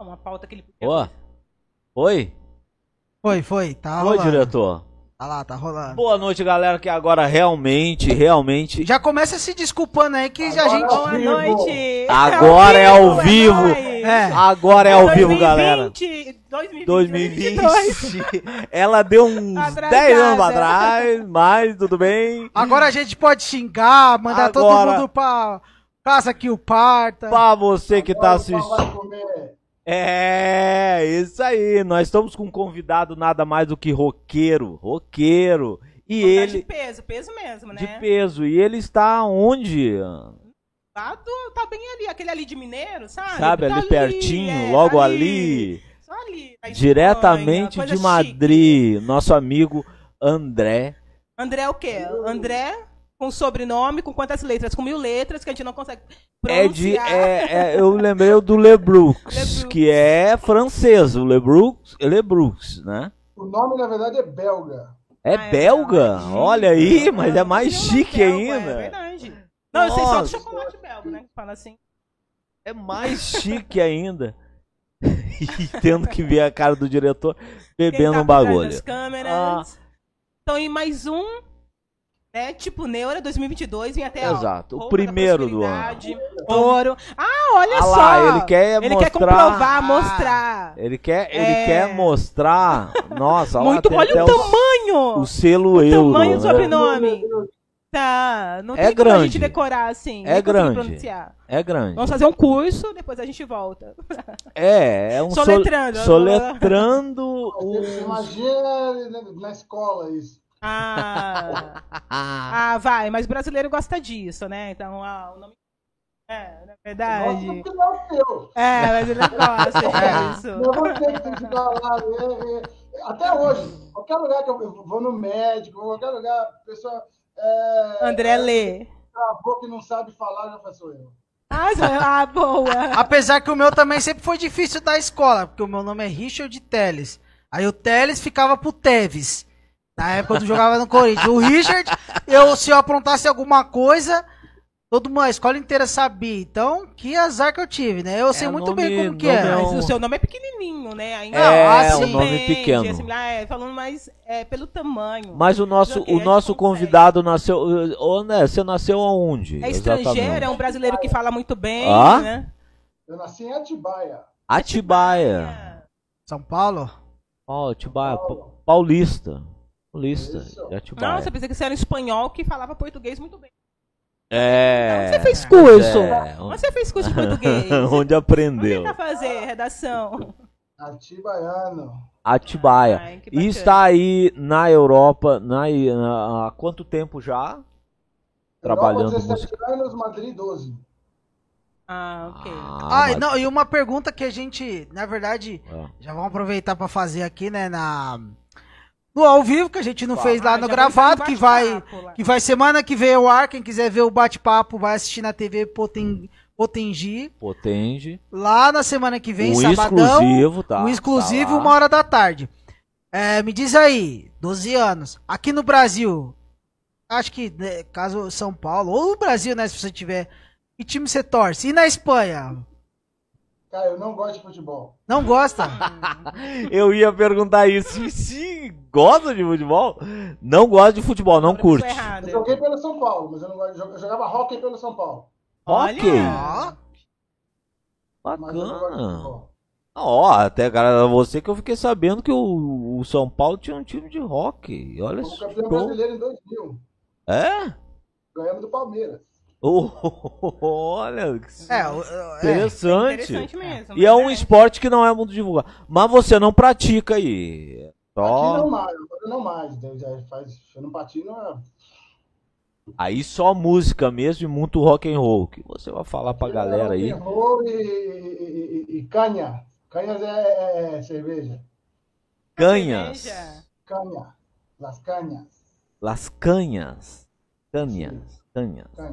Uma pauta que ele Ó. Oi? Foi, foi, tá Oi, rolando. diretor. Tá lá, tá rolando. Boa noite, galera, que agora realmente, realmente. Já começa se desculpando aí que a gente. Boa noite! Agora é ao vivo. nóis. É. Agora é ao vivo, galera. 2020, 2020. 2022. Ela deu uns Atrasada. 10 anos pra trás, mas tudo bem. Agora a gente pode xingar, mandar Agora- todo mundo pra casa que o parta. Pra você que tá Vai assistindo. É, isso aí. Nós estamos com um convidado nada mais do que roqueiro. Roqueiro. E De ele. peso, peso mesmo, né? De peso. E ele está onde? Tá, do- tá bem ali, aquele ali de Mineiro, sabe? Sabe, Tá ali pertinho, é, logo tá ali. Só ali. Diretamente Espanha, de Madrid. Nosso amigo André. chique. André o quê? André com sobrenome, com quantas letras? Com mil letras que a gente não consegue É de. pronunciar. É, é, eu lembrei do Lebrux, que é francês. O Lebrux, Lebrux, né? O nome, na verdade, é belga. É Ah, é belga? verdade. Olha aí, mas é mais uma chique belga, ainda. É verdade. Não, eu sei só do Nossa. chocolate belga, né? que Fala assim. É mais chique ainda. e tendo que ver a cara do diretor bebendo tá um bagulho. câmeras. Ah. Então, e mais um, né? Tipo Neura 2022, vem até Exato, o roupa da primeiro do prosperidade, Ouro. Ah, olha Ah só. lá, ele quer Ele mostrar. quer comprovar, mostrar. Ele quer, ele É. quer mostrar. Nossa, olha lá, Muito, tem olha o tamanho. O selo euro. tamanho do né? sobrenome. Tá, não É tem como a grande. gente decorar assim. É grande. pronunciar. É grande. Vamos fazer um curso, depois a gente volta. É, é um sol- Soletrando. soletrando o. imagina na, na escola isso. Ah, ah, vai, mas brasileiro gosta disso, né? Então, ah, o nome. É, na verdade. Nossa, que não é. É, brasileiro gosta É. disso. Eu vou ter que ficar lá. é, é. Até hoje, qualquer lugar que eu vou no médico, qualquer lugar, a pessoa. É, André Lê. Travou que não sabe falar, já passou eu. Ah, ah, boa. Apesar que o meu também sempre foi difícil da escola, porque o meu nome é Richard Teles. Aí o Teles ficava pro Teves. Na época eu jogava no Corinthians. O Richard, eu, se eu aprontasse alguma coisa, toda uma a escola inteira sabia. Então, que azar que eu tive, né? Eu sei muito nome- bem como que é. é Mas o seu nome é pequenininho, né? Ainda É, assim, um nome entende, pequeno. assim, ah, é, falando mais é, pelo tamanho. Mas o nosso, o nosso consegue. convidado nasceu. Ô, né, você nasceu aonde? É estrangeiro, Exatamente. é um brasileiro que fala muito bem, Ah? né? Eu nasci em Atibaia. Atibaia. São Paulo? Ó, Atibaia. Pa- Paulista. Paulista. De Atibaia. Nossa, eu pensei que você era espanhol que falava português muito bem. É. Onde você fez curso? É, Onde você fez curso de português? Onde Onde aprendeu? tá fazer redação? Atibaiano. Atibaia. Ai, E está aí na Europa na, na- há quanto tempo já? Trabalhando Europa, música. 17 anos, Madrid 12. Ah, ok. Ah, Ah, não, e uma pergunta que a gente, na verdade, Ah. já vamos aproveitar pra fazer aqui, né, na no ao vivo que a gente não fez lá no gravado, que vai que vai semana que vem ao ar, quem quiser ver o bate-papo vai assistir na TV Poten, Potengi, Potenge. lá na semana que vem, o sabadão, exclusivo, tá? um exclusivo, tá uma hora da tarde. É, me diz aí, 12 anos, aqui no Brasil, acho que, né, caso São Paulo, ou no Brasil, né, se você tiver, que time você torce? E na Espanha? Cara, eu não gosto de futebol. Não gosta? Eu ia perguntar isso. Se, gosta de futebol, não gosta de futebol, não curte. Eu joguei pelo São Paulo, mas eu não gosto. Eu jogava hockey pelo São Paulo. Ok. Olha. Mas eu não gosto de Bacana. futebol. Ó, até cara, você que eu fiquei sabendo que o, o São Paulo tinha um time de rock. Olha só. campeão brasileiro em 2000. É? Ganhamos do Palmeiras. Oh, olha, que É, o- é, interessante. Interessante mesmo. E é um esporte que não é muito divulgado. Mas você não pratica aí. Aqui Só... não mais, agora não mais. né? Já faz, eu não patino há Aí só música mesmo e muito rock and roll. Que você vai falar pra galera aí. Rock and roll e, e, e- e canha. Canhas é, é- é cerveja. Canhas. Cerveja. Canha. Las canhas. Las canhas. Canhas.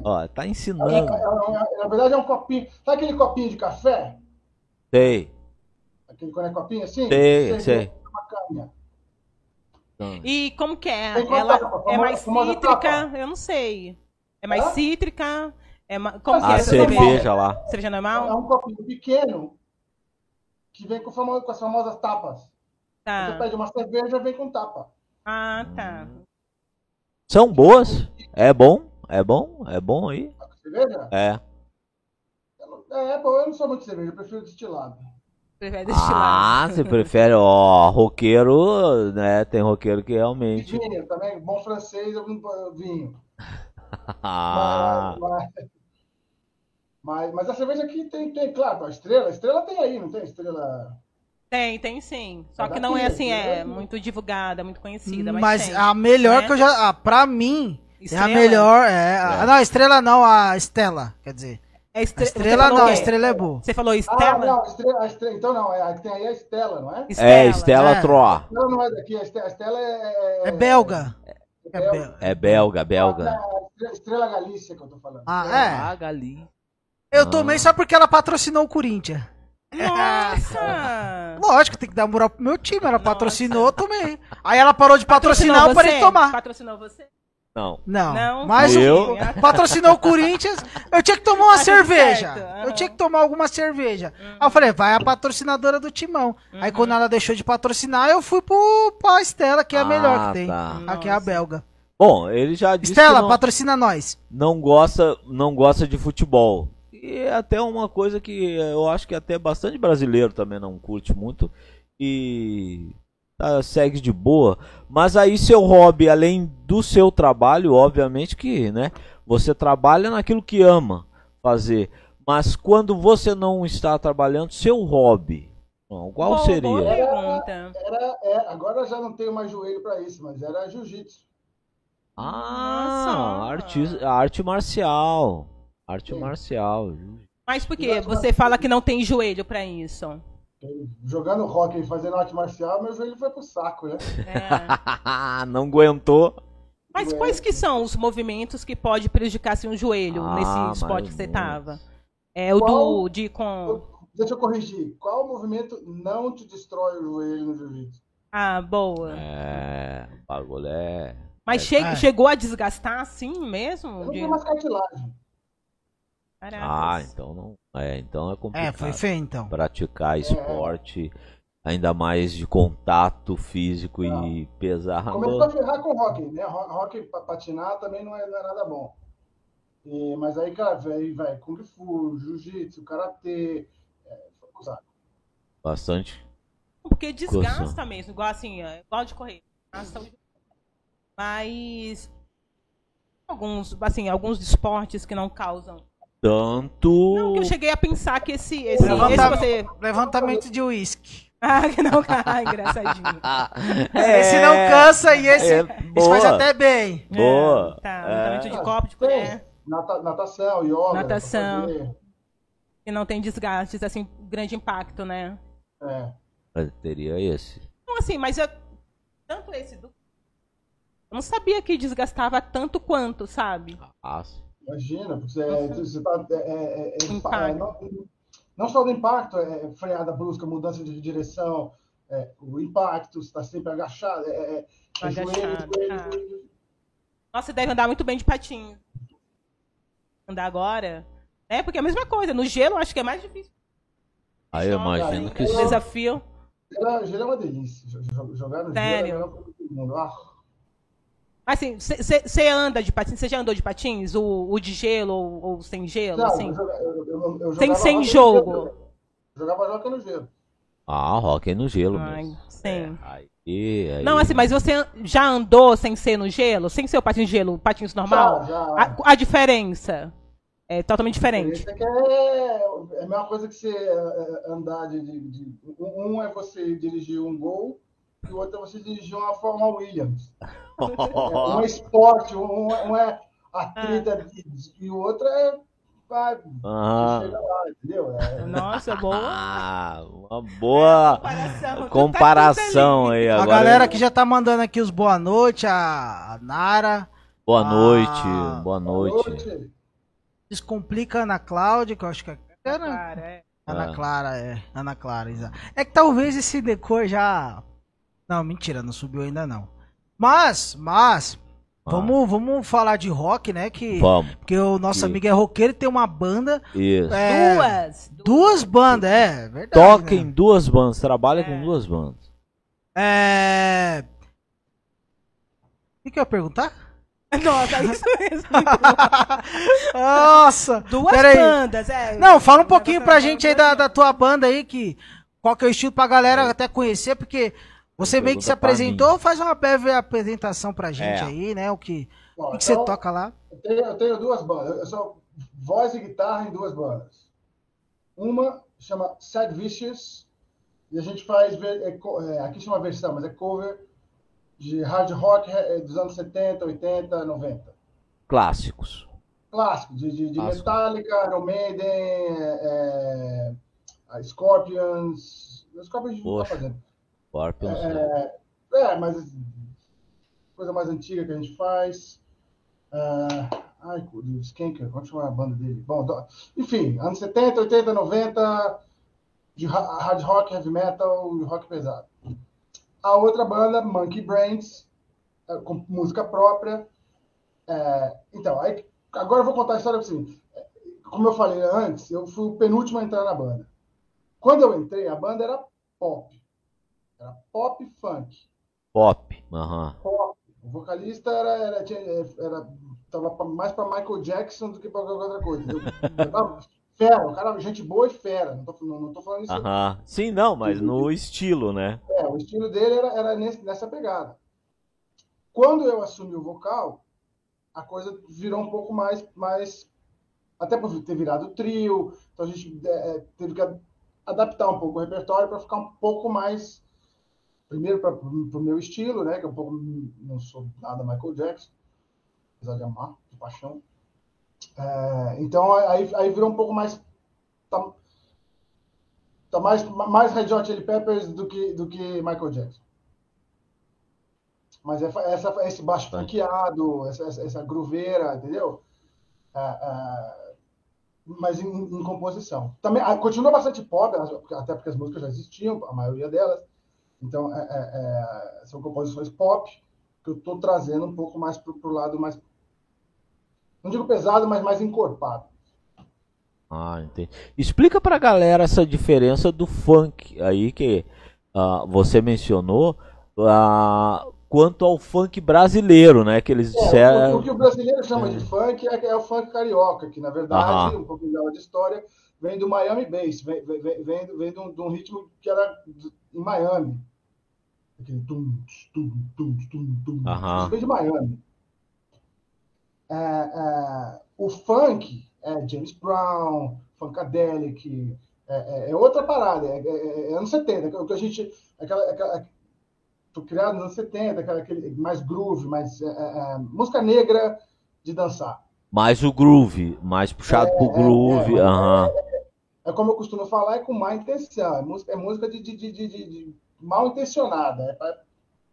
Ó, tá É, ensinando. é, é, na verdade é um copinho. Sabe aquele copinho de café? Sei. Aquele quando é copinho assim? Sei, sei. Uma canha. E como que é? Ela tapa? é mais cítrica? tapa? Eu não sei. É mais Hã? cítrica? É ma... Como que Ah, é A essa cerveja lá. Cerveja É normal? um copinho pequeno que vem com, famo- com as famosas tapas. Você Tá. pede uma cerveja, vem com tapa. Ah, tá. São boas? É bom? É bom? É bom aí? Cerveja? É. É, pô, eu não sou muito de cerveja, eu prefiro destilado. Prefere destilado. Ah, você prefere, ó, roqueiro, né? Tem roqueiro que E realmente. vinho também, bom francês, vinho. Ah, Mas, mas, mas a cerveja aqui tem, tem, claro, a estrela, a estrela tem aí, não tem estrela. Tem, tem sim. Só Mas que não é assim, é daqui. muito divulgada, muito conhecida. Mas, Mas tem. a melhor né? que eu já. Ah, pra mim, é a Estrela? melhor. É, a- É. não, a estrela não, a Estela. Quer dizer. É estre... estrela não, a quê? estrela é boa. Você falou Ah, Estela? não, a estrela, a estrela, então não, é, a que tem aí é a Estela, não é? é, Estela é. Troa. A Estela não é daqui, a Estela, a Estela é. É belga. É belga. belga. É belga, Ah, belga. não, a Estrela- Estrela Galícia que eu tô falando. Ah, Estrela- é. galinha. Eu Ah. tomei só porque ela patrocinou o Corinthians. Nossa! Lógico, tem que dar moral pro meu time. Ela patrocinou, eu tomei. Aí ela parou de patrocinar, eu parei de tomar. Patrocinou você? Não. Não, Não. mas Eu? o- patrocinou o Corinthians, eu tinha que tomar uma Tá tudo cerveja. Eu tinha que tomar alguma cerveja. Aí eu falei, vai a patrocinadora do Timão. Aí quando ela deixou de patrocinar, eu fui pro, pra Estela, que é a melhor Ah, que tem. tá. Aqui é a belga. Bom, ele já disse Estela, que não, patrocina nós. não gosta, não gosta de futebol. E é até uma coisa que eu acho que até bastante brasileiro também não curte muito e tá, segue de boa. Mas aí seu hobby, além do seu trabalho, obviamente que, né, você trabalha naquilo que ama fazer. Mas quando você não está trabalhando, seu hobby, bom, qual Boa- seria? Boa pergunta. Era, é, agora eu já não tenho mais joelho pra isso, mas era jiu-jitsu. Ah, arte, arte marcial. Arte Sim. marcial. Mas por quê? Você fala que não tem joelho pra isso. Jogando rock e fazendo arte marcial, meu joelho foi pro saco, né? É. não aguentou. Mas quais que são os movimentos que pode prejudicar assim, o joelho Ah, nesse esporte que você tava? É o Qual? do de com. Deixa eu corrigir. Qual movimento não te destrói o joelho no jiu-jitsu? Ah, boa. É, o bagulho é. Mas é- che- É. chegou a desgastar assim Eu mesmo? não De... tenho mais cartilagem. Caracas. Ah, então não. É, então é É, complicado. foi feio então. Praticar esporte, ainda mais de contato físico e pesado. Começou a ferrar com rock, né? Ro- Rock pra patinar também não é, não é nada bom. E- mas aí, cara, vai, vai Kung Fu, Jiu-Jitsu, Karatê. É. Bastante. Porque desgasta Coça. mesmo, igual assim, ó, igual de correr. Desgasta o- Mas alguns, assim, alguns esportes que não causam. Tanto. Não, que eu cheguei a pensar que esse, esse, esse Levanta- você. Levantamento de uísque. Ah, que não, ah, engraçadinho. Esse não cansa e esse, é, esse faz até bem. Boa. É, tá, É. levantamento de copo, de colher. nata- natação, yoga. Natação. Que não tem desgastes, assim, grande impacto, né? É. Mas Teria esse. Então, assim, mas eu, tanto esse do. Eu não sabia que desgastava tanto quanto, sabe? Ah, Imagina, porque você, você tá. É, é, é, Impacto. é, não, não só do impacto, é freada brusca, mudança de direção, é, o impacto, você está sempre agachado, é, é, é joelho, Agachado, joelho, ah. joelho. Nossa, você deve andar muito bem de patins. Andar agora. É, porque é a mesma coisa. No gelo, eu acho que é mais difícil. aí eu imagino que O sim. desafio. Gelo, gelo é uma delícia. jo- jo- Jogar no Sério? gelo é melhor pra todo mundo. Ah, Assim, você anda de patins? Você já andou de patins? O, o de gelo ou, ou sem gelo? não, assim? eu, joga- eu, eu, eu Sem- jogava sem no jogo. gelo. Jogava rock no gelo. Ah, rock no gelo Ai, mesmo. sim. É, aí, aí- Não, assim, mas você já andou sem ser no gelo? Sem ser o patins de gelo, patins normal? Já, já. A, a diferença é totalmente diferente. Isso aqui é, é a mesma coisa que você é, andar de, de- de- Um é você dirigir um gol e o outro é você dirigir uma Fórmula Williams. É, um é esporte, um, é- um é atleta e, e o outro é. Vai, Ah. lá, entendeu? É, Nossa, boa. Ah, uma boa Comparação. comparação aí A agora. galera que já tá mandando aqui os boa noite, a, a Nara. Boa noite, Ah, boa noite. Descomplica a Ana Cláudia, que eu acho que é. Ana, Cara, é. Ana Ah. Clara, é. Ana Clara, exato. É que talvez esse decor já. Não, mentira, não subiu ainda não. Mas, mas, Ah. Vamos, vamos falar de rock, né? Que, Vamos. porque o nosso Que- amigo é roqueiro e tem uma banda. Isso. é, Duas. Duas bandas, é verdade. Toca né? em duas bandas, trabalha É. com duas bandas. É. O que, que eu ia perguntar? Nossa, é isso mesmo. Nossa! Duas Peraí. bandas, é. Não, fala um pouquinho pra gente aí da, da tua banda aí, que qual que é o estilo pra galera até conhecer, porque você meio que se apresentou, faz uma breve apresentação pra gente É. aí, né? O que, Bom, o que, que você então, toca lá? Eu tenho, eu tenho duas bandas. Eu sou voz e guitarra em duas bandas. Uma chama Sad Vicious, e a gente faz, é é, aqui chama versão, mas é cover de hard rock é, dos anos 70, 80, 90. Clássicos. Clássico, de, de, de Clássico. Metallica, Iron Maiden, é, é, a Scorpions. Os Scorpions a gente não tá fazendo. Scorpions. É, é, mas coisa mais antiga que a gente faz. Ah, ai, o Skanker, chama a banda dele? Bom, do- enfim, anos 70, 80, 90, de ha- hard rock, heavy metal e rock pesado. A outra banda, Monkey Brains, é, com música própria. É, então, aí, agora eu vou contar a história assim. Como eu falei antes, eu fui o penúltimo a entrar na banda. Quando eu entrei, a banda era pop. Era pop funk. Pop. Aham. Pop. O vocalista era, era, tinha- era, tava mais para Michael Jackson do que para qualquer outra coisa. Fera, o cara, gente boa e fera. Não tô, não, não tô falando isso. Aham. Sim, não, mas no estilo, né? É, o estilo dele era, era nesse- nessa pegada. Quando eu assumi o vocal, a coisa virou um pouco mais, mais até por ter virado trio, então a gente é, é, teve que adaptar um pouco o repertório para ficar um pouco mais primeiro para o meu estilo, né, que é um pouco não sou nada Michael Jackson, apesar de amar, de paixão. É, então aí, aí virou um pouco mais tá, tá mais mais Red Hot Chili Peppers do que do que Michael Jackson. Mas essa, essa esse baixo Tá. funkeado, essa, essa, essa grooveira, entendeu? É, é, mas em, em composição. Também ah, continua bastante pop, até porque as músicas já existiam, a maioria delas. Então é, é, é, são composições pop que eu estou trazendo um pouco mais para o lado mais não digo pesado, mas mais encorpado. Ah, entendi. Explica pra galera essa diferença do funk aí que ah, você mencionou ah, quanto ao funk brasileiro, né? Que eles É, o, disseram. o que o brasileiro chama de funk é, é o funk carioca, que na verdade, Aham. um pouquinho dela de história, vem do Miami Bass, vem, vem, vem, vem, de, um, de um ritmo que era em Miami. Aquele tum, tum, tum, tum, tum. Aham. Isso de Miami. É, é, o funk é James Brown, Funkadelic, é, é- é outra parada, é, é- é anos 70, o que a gente. Aquela, aquela, foi criado nos anos 70, aquela, aquele mais groove, mais música negra de dançar. Mais o groove, mais puxado pro groove. é. É como eu costumo falar, é com má intenção, é música, é música de, de- de- de mal intencionada. É pra-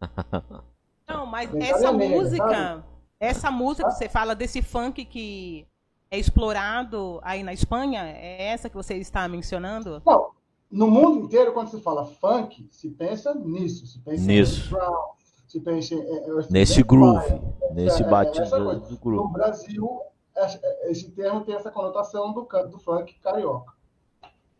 Não, mas essa música, sabe? essa música que você fala desse funk que é explorado aí na Espanha, é essa que você está mencionando? Não, no mundo inteiro, quando se fala funk, se pensa nisso, se pensa Nisso. Brown, se pensa em, é, é, Nesse groove, nesse é, é, batido essa coisa. do No groove. Brasil, é- é- esse termo tem essa conotação do, do funk carioca.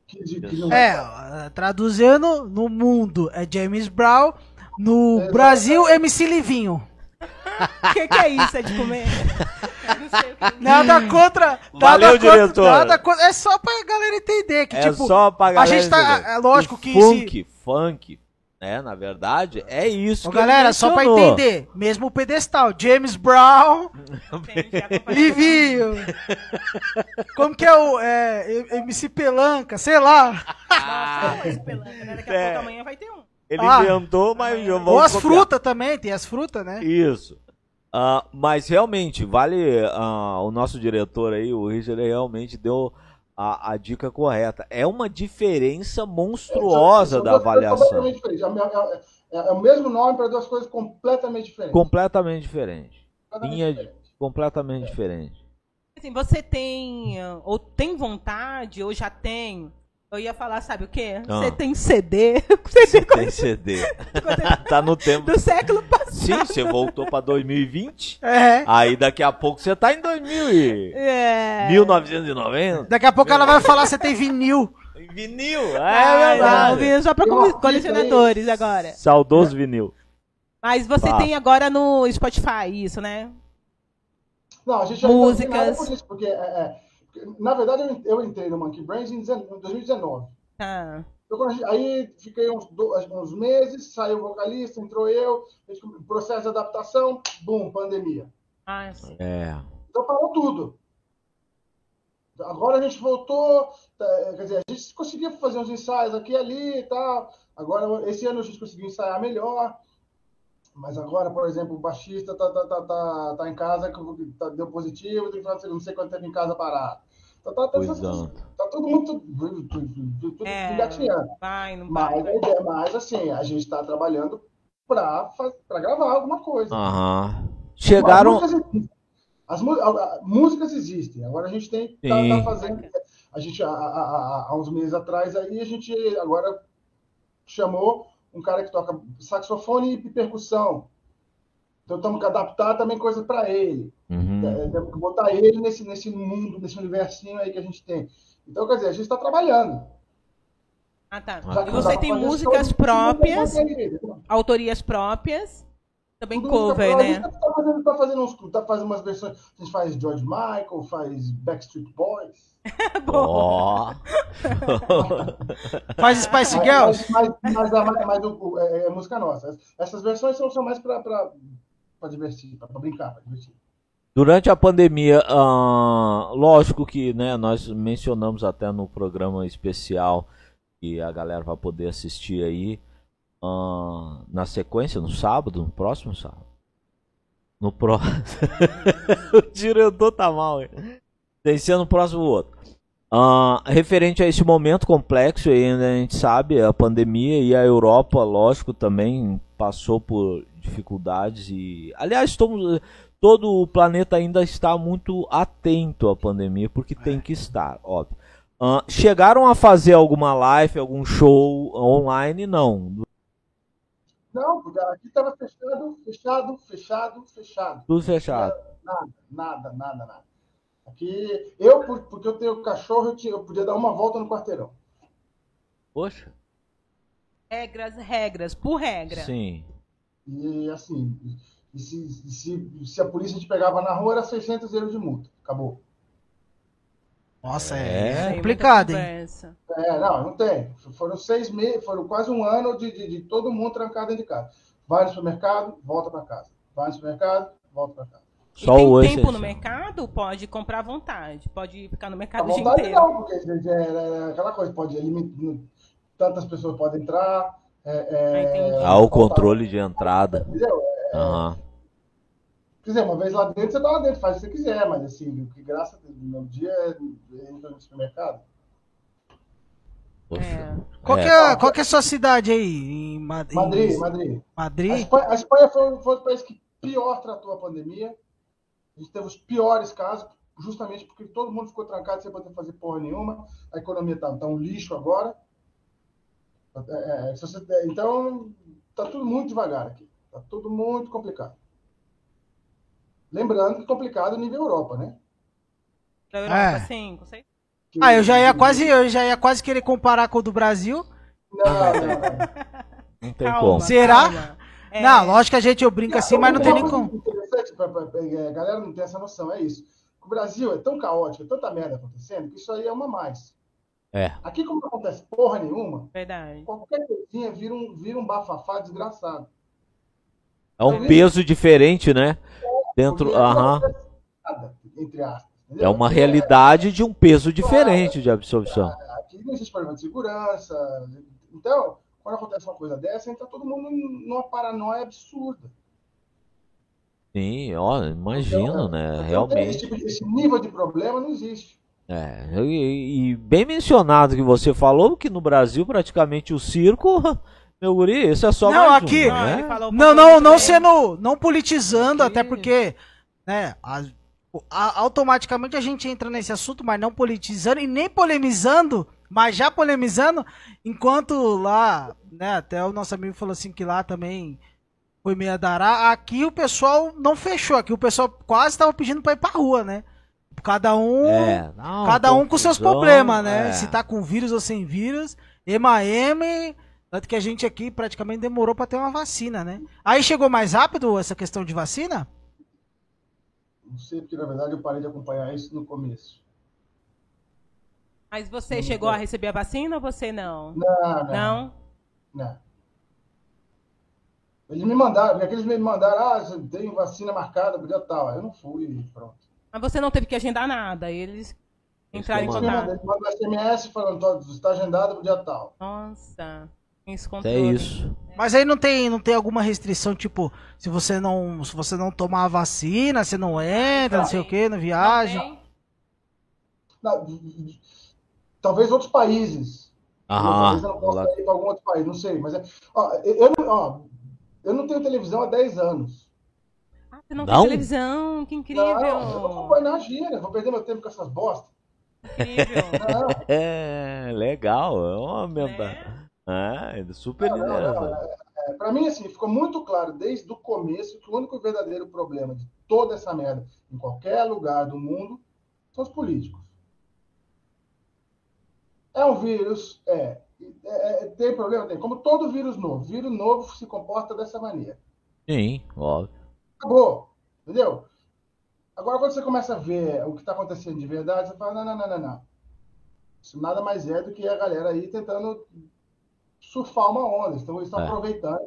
Que, que não É, traduzindo, no mundo é James Brown, no É, Brasil, MC Livinho. O que, que é isso? É de comer? Eu não sei o que é. Nada contra. Nada Valeu, contra, diretor. Nada contra, é só pra galera entender que, É tipo, só pra galera. gente tá- entender. é lógico O que Funk, funk, né? Na verdade, é isso Ô, que ele galera, só pra entender, mesmo o pedestal, James Brown. Livinho. Como que é o é, MC Pelanca, sei lá. Nossa, não, esse pelanca, né? Daqui a É. pouco amanhã vai ter um. Ele Ah. inventou, mas eu vou Ou as frutas também, tem as frutas, né? Isso. Ah, mas realmente, vale. ah, o nosso diretor aí, o Richard, ele realmente deu a, a dica correta. É uma diferença monstruosa da avaliação. diferentes. É, é- é o mesmo nome para duas coisas completamente diferentes. Completamente diferente. Completamente Linha diferentes. completamente diferente. Assim, você tem, ou tem vontade, ou já tem Eu ia falar, sabe o quê? Ah. Você tem CD? CD Tem CD. tá no tempo. do século passado. Sim, você voltou pra 2020. É. Aí daqui a pouco você tá em 2000 e... É. 1990. Daqui a pouco ela vai falar se tem vinil. Vinil, é Ai, não, verdade. vinil só pra fita colecionadores agora. Saudoso vinil. Mas você Tá. tem agora no Spotify isso, né? Não, a gente ainda não tem nada Músicas. por isso, porque, é, é, porque, na verdade, eu, eu entrei no Monkey Brains em 19 em 2019. Tá. Então, quando a gente- aí fiquei uns, do- uns meses, saiu o vocalista, entrou eu, processo de adaptação, bum, pandemia. Ah, sim. É. Então parou tudo. Agora a gente voltou, tá, quer dizer, a gente conseguia fazer uns ensaios aqui e ali e tal. Agora, esse ano a gente conseguiu ensaiar melhor. Mas agora, por exemplo, o baixista tá, tá, tá, tá, tá em casa, que tá, deu positivo, tem que fazer não sei quanto tempo em casa parado. Tá, tá, tá, tá tudo muito tudo, tudo É. engatinhando. Vai, não Mas, vai. ideia- mas assim, a gente está trabalhando para gravar alguma coisa. Aham. Chegaram. As músicas existem. As músicas existem. Agora a gente tem que tá, tá fazendo. A gente, há, há- há- há uns meses atrás, aí a gente agora chamou um cara que toca saxofone e percussão. Então temos que adaptar também coisas para ele. Uhum. É, temos que botar ele nesse, nesse mundo, nesse universinho aí que a gente tem. Então, quer dizer, a gente está trabalhando. Ah, tá. Já E que você dá pra tem músicas próprias, autorias próprias, também Tudo cover, música- né? A gente tá fazendo, tá fazendo uns, tá fazendo umas versões. A gente faz George Michael, faz Backstreet Boys. Ó. Faz Spice Girls. Mas, mas, mas, a- mas- mas o- o- é, é música nossa. Essas versões são, são mais pra, pra, pra divertir, pra, pra brincar, pra divertir. Durante a pandemia, ah, lógico que né, nós mencionamos até no programa especial que a galera vai poder assistir aí ah, na sequência, no sábado, no próximo sábado. No próximo. o diretor tá mal? Tem que ser no próximo outro. Ah, referente a esse momento complexo, aí, né, a gente sabe, a pandemia e a Europa, lógico, também passou por dificuldades e. Aliás, estamos, todo o planeta ainda está muito atento à pandemia, porque tem que estar, óbvio. Ah, chegaram a fazer alguma live, algum show online? Não. Não, porque aqui tava fechado, fechado, fechado, fechado. Tudo fechado. Nada, nada, nada, nada. Aqui, eu, por- porque eu tenho cachorro, eu, tinha- eu podia dar uma volta no quarteirão. Poxa. Regras, regras, por regra. Sim. E assim, e se, se, se a polícia te pegava na rua, era 600 euros de multa. Acabou. Nossa, É. é, complicado, hein? É, não, não tem. Foram seis meses, foram quase um ano de, de, de todo mundo trancado dentro de casa. Vai no supermercado, volta para casa. Vai no supermercado, volta para casa. E Só tem o tempo no mercado, pode comprar à vontade. Pode ficar no mercado o dia vontade inteiro. não, porque gente, é, é aquela coisa, pode limitar, tantas pessoas podem entrar. É, é, Ah. Há o controle de entrada. Entendeu? Aham. Quer dizer, uma vez lá dentro, você tá lá dentro, faz o que você quiser, mas assim, o que graça no dia é entra no supermercado. Poxa. É. Qual, que é, qual que é a sua cidade aí? Em Ma- em Madrid, Madrid. A Madrid? Espanha, a Espanha foi, foi o país que pior tratou a pandemia. A gente teve os piores casos, justamente porque todo mundo ficou trancado sem poder fazer porra nenhuma. A economia tá, tá um lixo agora. É, é, se você- então, tá tudo muito devagar aqui. Tá tudo muito complicado. Lembrando que complicado nível Europa, né? Da Europa, É. sim, com certeza. Ah, eu já ia quase, eu já ia quase querer comparar com o do Brasil. Não, não, não. Não tem Calma, como. Será? calma. É, Não, lógico que a gente eu brinco assim, mas não tem nem como. Interessante, pra- pra- pra- é, a galera não tem essa noção, é isso. O Brasil é tão caótico, é tanta merda acontecendo, que isso aí é uma mais. É. Aqui, como não acontece porra nenhuma, Verdade. qualquer coisinha vira um, vira um bafafá desgraçado. É um peso diferente, né? Dentro. Aham. entre aspas. É uma Porque realidade de um peso diferente de absorção. Aqui não existe problema de segurança. Então, quando acontece uma coisa dessa, entra todo mundo numa paranoia absurda. Sim, ó, imagino, né? Então, Esse, Realmente. tipo de- esse nível de problema não existe. É, e, e bem mencionado que você falou que no Brasil praticamente o circo, meu guri, isso é só Não, mais aqui- um, Não, né? Não, não, não bem. sendo, não politizando, Aqui- até porque, né, a- a- automaticamente a gente entra nesse assunto, mas não politizando e nem polemizando, Mas já polemizando, enquanto lá, né, até o nosso amigo falou assim que lá também foi meia dará, aqui o pessoal não fechou, aqui o pessoal quase tava pedindo pra ir pra rua, né? Cada um, É, não, cada um com seus problemas, né? é. Se tá com vírus ou sem vírus, ema ema, tanto que a gente aqui praticamente demorou pra ter uma vacina, né? Aí chegou mais rápido essa questão de vacina? Não sei, porque na verdade eu parei de acompanhar isso no começo. Mas você chegou a receber a vacina ou você não? Não, não. Não? Não. Eles me mandaram, aqueles me mandaram, ah, você tem vacina marcada pro dia tal. Aí eu não fui e pronto. Mas você não teve que agendar nada. Eles entraram em contato. eles mandam SMS falando, "Tó, você está agendado pro dia tal. Nossa, esse É isso. Mas aí não tem, não tem alguma restrição, tipo, se você não, se você não tomar a vacina, você não entra, não sei o que, não Não viaja. tem? Não, talvez outros países. Talvez eu não Aham. possa ir para algum outro país, não sei. Mas é, ó, eu, não- ó, eu não tenho televisão há 10 anos. Ah, você não, Não? tem televisão, que incrível. Não, eu não acompanho na gira, vou perder meu tempo com essas bostas. incrível. Não, É, legal. É uma menda. Né? É, é super não, não, não. liderança. É, pra mim, assim, ficou muito claro desde o começo que o único verdadeiro problema de toda essa merda, em qualquer lugar do mundo, são os políticos. É um vírus, é. É, é, tem problema? Tem. Como todo vírus novo. Vírus novo se comporta dessa maneira. Sim, óbvio. Acabou. Entendeu? Agora, quando você começa a ver o que está acontecendo de verdade, você fala: não, não, não, não, não. Isso nada mais é do que a galera aí tentando surfar uma onda. Então, eles estão É. aproveitando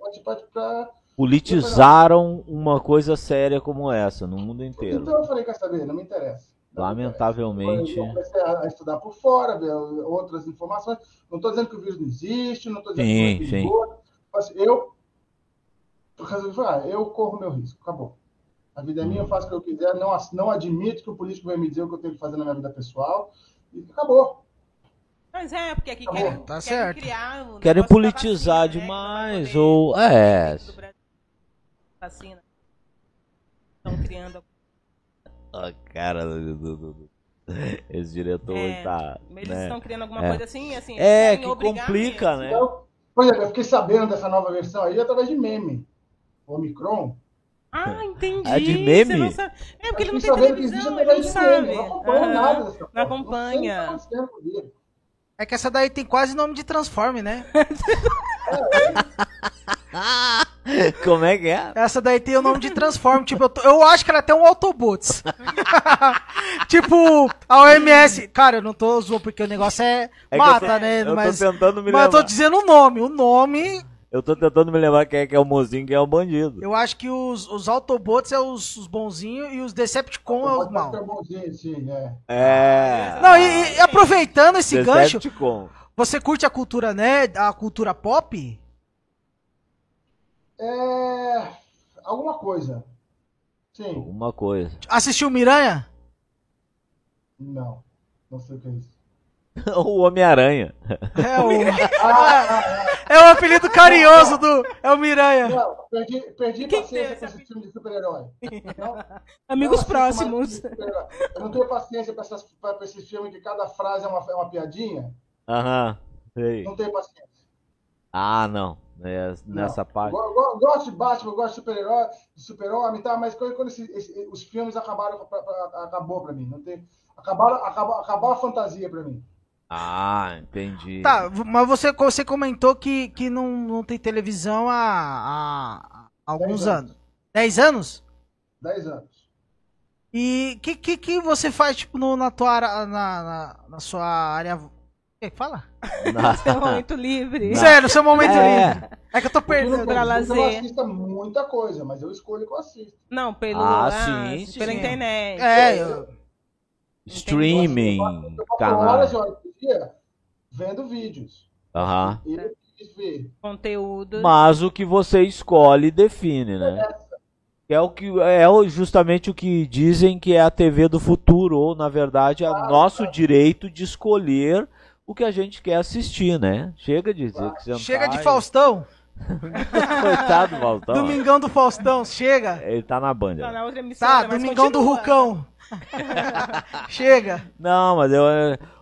para. Politizaram uma coisa séria como essa no mundo inteiro. Então, eu falei: quer saber? Não me interessa. Não me Lamentavelmente. interessa. Eu comecei a estudar por fora, ver outras informações. Não estou dizendo que o vírus não existe, não estou dizendo Sim, que não é perigoso. Mas eu resolvi falar, eu corro meu risco, acabou. A vida é minha, eu faço o que eu quiser, não, não admito que o político vai me dizer o que eu tenho que fazer na minha vida pessoal. E acabou. Mas é, porque aqui Tá querem, bom, tá querem certo. criar o Querem politizar vacina, né, demais, vai ou- é. Vacina. Estão criando. A cara do. Esse diretor É, tá. Eles né? estão criando alguma É. coisa assim, assim. É, que complica, mesmo. né? Então, por exemplo, eu fiquei sabendo dessa nova versão aí através de meme. O Omicron. Ah, entendi. É de meme? Você não sabe- É porque ele não tem televisão, ele não sabe. meme. Não acompanho Aham. nada dessa Não acompanha. Não É que essa daí tem quase nome de Transforme, né? Como é que é? Essa daí tem o nome de Transforme. Tipo, eu, tô- eu acho que ela tem um Autobots. tipo, a OMS. Cara, eu não tô zoando porque o negócio é. É mata, eu tô, né? Eu mas tô tentando me mas eu tô dizendo o nome. O nome. Eu tô tentando me lembrar quem é que é o mozinho e quem é o bandido. Eu acho que os, os Autobots é os, os bonzinhos e os Decepticon é os Pode mal. bonzinho, sim, é. É. Não, e, e aproveitando esse gancho, Decepticon. você curte a cultura nerd, a cultura pop? É. Alguma coisa. Sim. Alguma coisa. Assistiu Miranha? Não. Não sei o que é isso. o Homem-Aranha. É o, Ah, é o apelido carinhoso do. É o Miranha. não, perdi, perdi Quem paciência com esse filme de super-herói. Não, Amigos não próximos. filme. Eu não tenho paciência pra, essas, pra, pra esses filmes que cada frase é uma, é uma piadinha. Aham. Sei. Não tenho paciência. Ah, não. É, nessa parte. Go- go- Gosto de Batman, gosto de super-herói, de super-homem, tá? mas quando, quando esse- esse- os filmes acabaram, pra- pra- acabou pra mim. Não tem, acabaram, acabou, acabou a fantasia pra mim. Ah, entendi. Tá, mas você, você comentou que, que não, não tem televisão há, há alguns Dez anos. 10 anos? Dez anos. E o que, que, que você faz, tipo, no, na tua área, na, na, na sua área... O que fala? Seu momento livre. Sério, no seu momento É. livre. É que eu tô perdendo. pra Eu lazer. não assista muita coisa, mas eu escolho que eu assisto. Não, pelo, Ah, ah, sim, sim, pela sim. internet. É, eu, Streaming, Eu passo canal. horas e horas por dia vendo vídeos. Aham. Quis ver. Conteúdo. Mas o que você escolhe define, né? É o que é justamente o que dizem que é a TV do futuro, ou na verdade é o nosso direito de escolher o que a gente quer assistir, né? Chega de dizer que sentar chega de Faustão. Coitado do Faustão. Domingão do Faustão, chega. Ele tá na banda. Tá na outra emissora, Tá, mas Domingão do continua. Rucão. chega. Não, mas eu,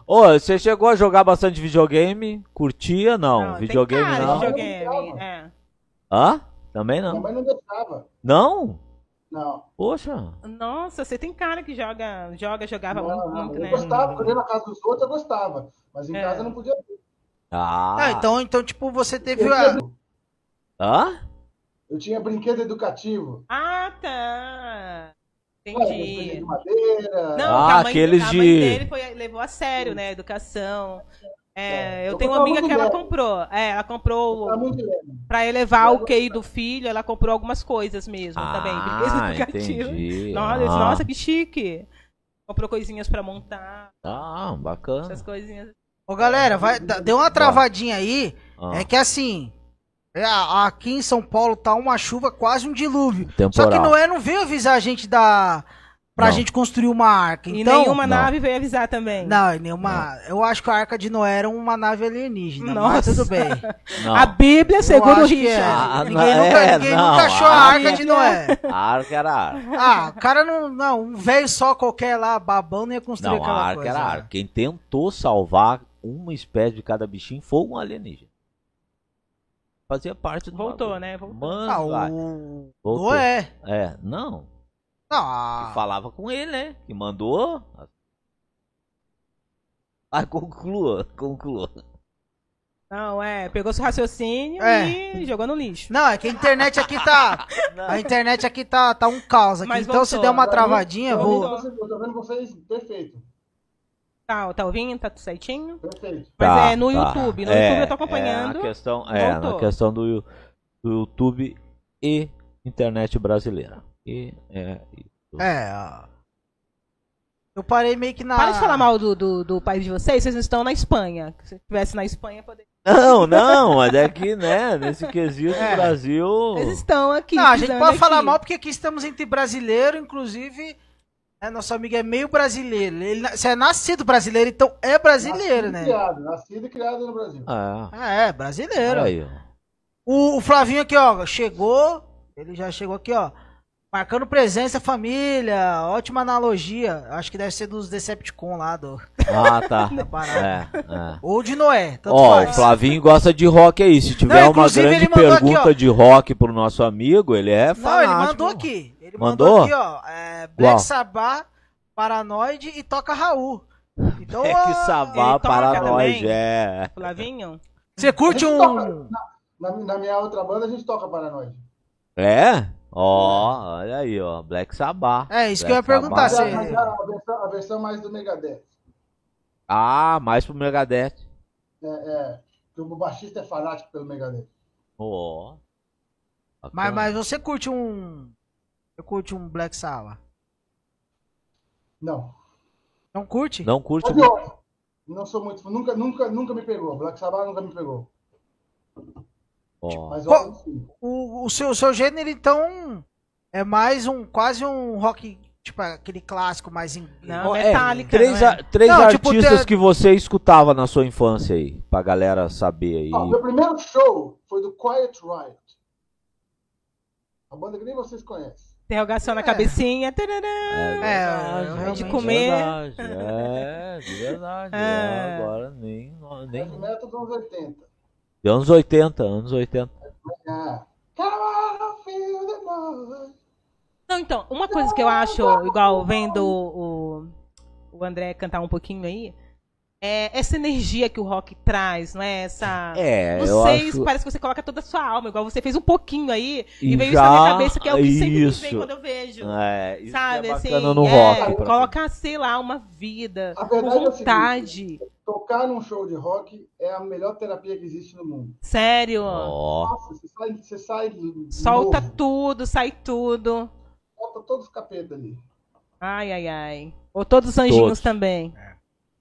Ô, você chegou a jogar bastante videogame? Curtia? Não, Não, tem videogame cara de não. videogame, é. Hã? Também Minha não. mãe não deixava. Não? Não. Poxa. Nossa, você tem cara que joga, joga, jogava Não, muito, não. muito, Eu né? gostava, quando eu ia na casa dos outros, eu gostava. Mas em É. casa eu não podia ver. Ah. Ah, então, então, tipo, você teve Eu a. tinha, Hã? eu tinha brinquedo educativo. Ah, tá. Entendi. de madeira. Não, Ah, que a mãe, aqueles a mãe de- dele foi, levou a sério, né? a Educação. É, É, eu eu tenho uma amiga que ela comprou. É, ela comprou pra elevar o QI do filho, ela comprou algumas coisas mesmo também. Ah, educativos. entendi. Nossa, Ah. nossa, que chique. Comprou coisinhas pra montar, Ah, bacana. essas coisinhas. Ô, galera, vai, deu uma travadinha aí. Ah, É que assim. É, a- aqui em São Paulo tá uma chuva, quase um dilúvio. Só temporal. que Noé não veio avisar a gente da. Pra Não. gente construir uma arca. E Então, nenhuma Não. nave veio avisar também. Não, e nenhuma. Eu acho que a arca de Noé era uma nave alienígena. Mas Nossa. tudo bem. Não. A Bíblia, segundo o é. Richard. Ah, ninguém não, nunca, é, ninguém não, nunca achou a a arca de Noé. A arca era a arca. Ah, o cara não. Não, um velho só qualquer lá, babão, não ia construir Não, a aquela arca coisa. era a arca. Quem tentou salvar uma espécie de cada bichinho foi um alienígena. Fazia parte do Voltou, bagulho. né? Voltou. Mano, Ah, o. Voltou. Noé. É, não. Não, Que a... falava com ele, né? Que mandou. Ah, conclua, conclua. Não, é, pegou seu raciocínio É. e jogou no lixo. Não, é que a internet aqui tá. A internet aqui tá, tá um caos aqui. Mas então se voltou. der uma travadinha, eu vou. Tô vendo vocês perfeito. Tá, tá ouvindo? Tá tudo certinho? Perfeito. Mas Tá, é no tá. YouTube. No É, YouTube eu tô acompanhando. É, na questão, é, na questão do, do YouTube e internet brasileira. E, é, isso. É, ó. Eu parei meio que na. Para de falar mal do, do, do país de vocês, vocês não estão na Espanha. Se estivesse na Espanha, poderia. Não, não, mas é que, né, nesse quesito, É. o Brasil. Eles estão aqui. Não, a gente pode falar aqui. mal porque aqui estamos entre brasileiro, inclusive. É, nosso amigo é meio brasileiro. Ele, você é nascido brasileiro, então é brasileiro, Nascido né? Criado, nascido e criado no Brasil. Ah, Ah, é, brasileiro. aí, ó. O, o Flavinho aqui, ó, chegou. Ele já chegou aqui, ó. Marcando presença, família. Ótima analogia. Acho que deve ser dos Decepticon lá do, Ah, tá. É, é. Ou de Noé, tanto Ó, o faz. Flavinho gosta de rock aí. Se tiver Não, uma inclusive, grande ele mandou aqui, pergunta ó. de rock pro nosso amigo, ele é Não, fanático. ele mandou aqui. Ele Mandou? mandou, aqui, ó. É, Black Qual? Sabbath, Paranoid e Toca Raul. Então, É que ó, sabá ele para toca nós, também? é. Flavinho? Você curte um. toca- Na, na minha outra banda a gente toca Paranoide. É? Ó, olha aí, ó. Black Sabbath. É, isso que eu ia Black perguntar, Sabbath. você- Mas a, a versão, a versão mais do Megadeth. Ah, mais pro Megadeth. É, é, que o baixista é fanático pelo Megadeth. Ó. Mas, Bacana. mas você curte um. Você curte um Black Sabbath? Não. Não curte? Não curte Mas eu não sou muito. Nunca, nunca, nunca me pegou. Black Sabbath nunca me pegou. Ó. Mas Qual- eu sim. O, o, seu, o seu gênero, então, é mais um. Quase um rock. Tipo, aquele clássico mais. Em, Não, é, Metallica. três não é? a- três Não, tipo, artistas tem- que você escutava na sua infância aí, pra galera saber aí. Ó, meu primeiro show foi do Quiet Riot. A banda que nem vocês conhecem. Interrogação na É. cabecinha. tarará. É, eu de comer. Verdade, é, de verdade. É. é, agora nem. nem... Dos anos 80. De anos 80, anos 80. É. Come on, feel the noise. Não, então, uma coisa que eu acho, igual vendo o, o André cantar um pouquinho aí, é essa energia que o rock traz, não é? Essa. É, não eu sei, acho. parece que você coloca toda a sua alma, igual você fez um pouquinho aí, e, E veio isso na minha já- cabeça, que é o que sempre isso. vem quando eu vejo. É, isso Sabe, que é assim, no é, rock. coloca, sei lá, uma vida, é o vontade. Tocar num show de rock é a melhor terapia que existe no mundo. Sério. Ó, Nossa, você sai, você sai Solta novo, tudo, sai tudo. solta todos os capetas ali. Ai, ai, ai. Ou todos os anjinhos Todos. também.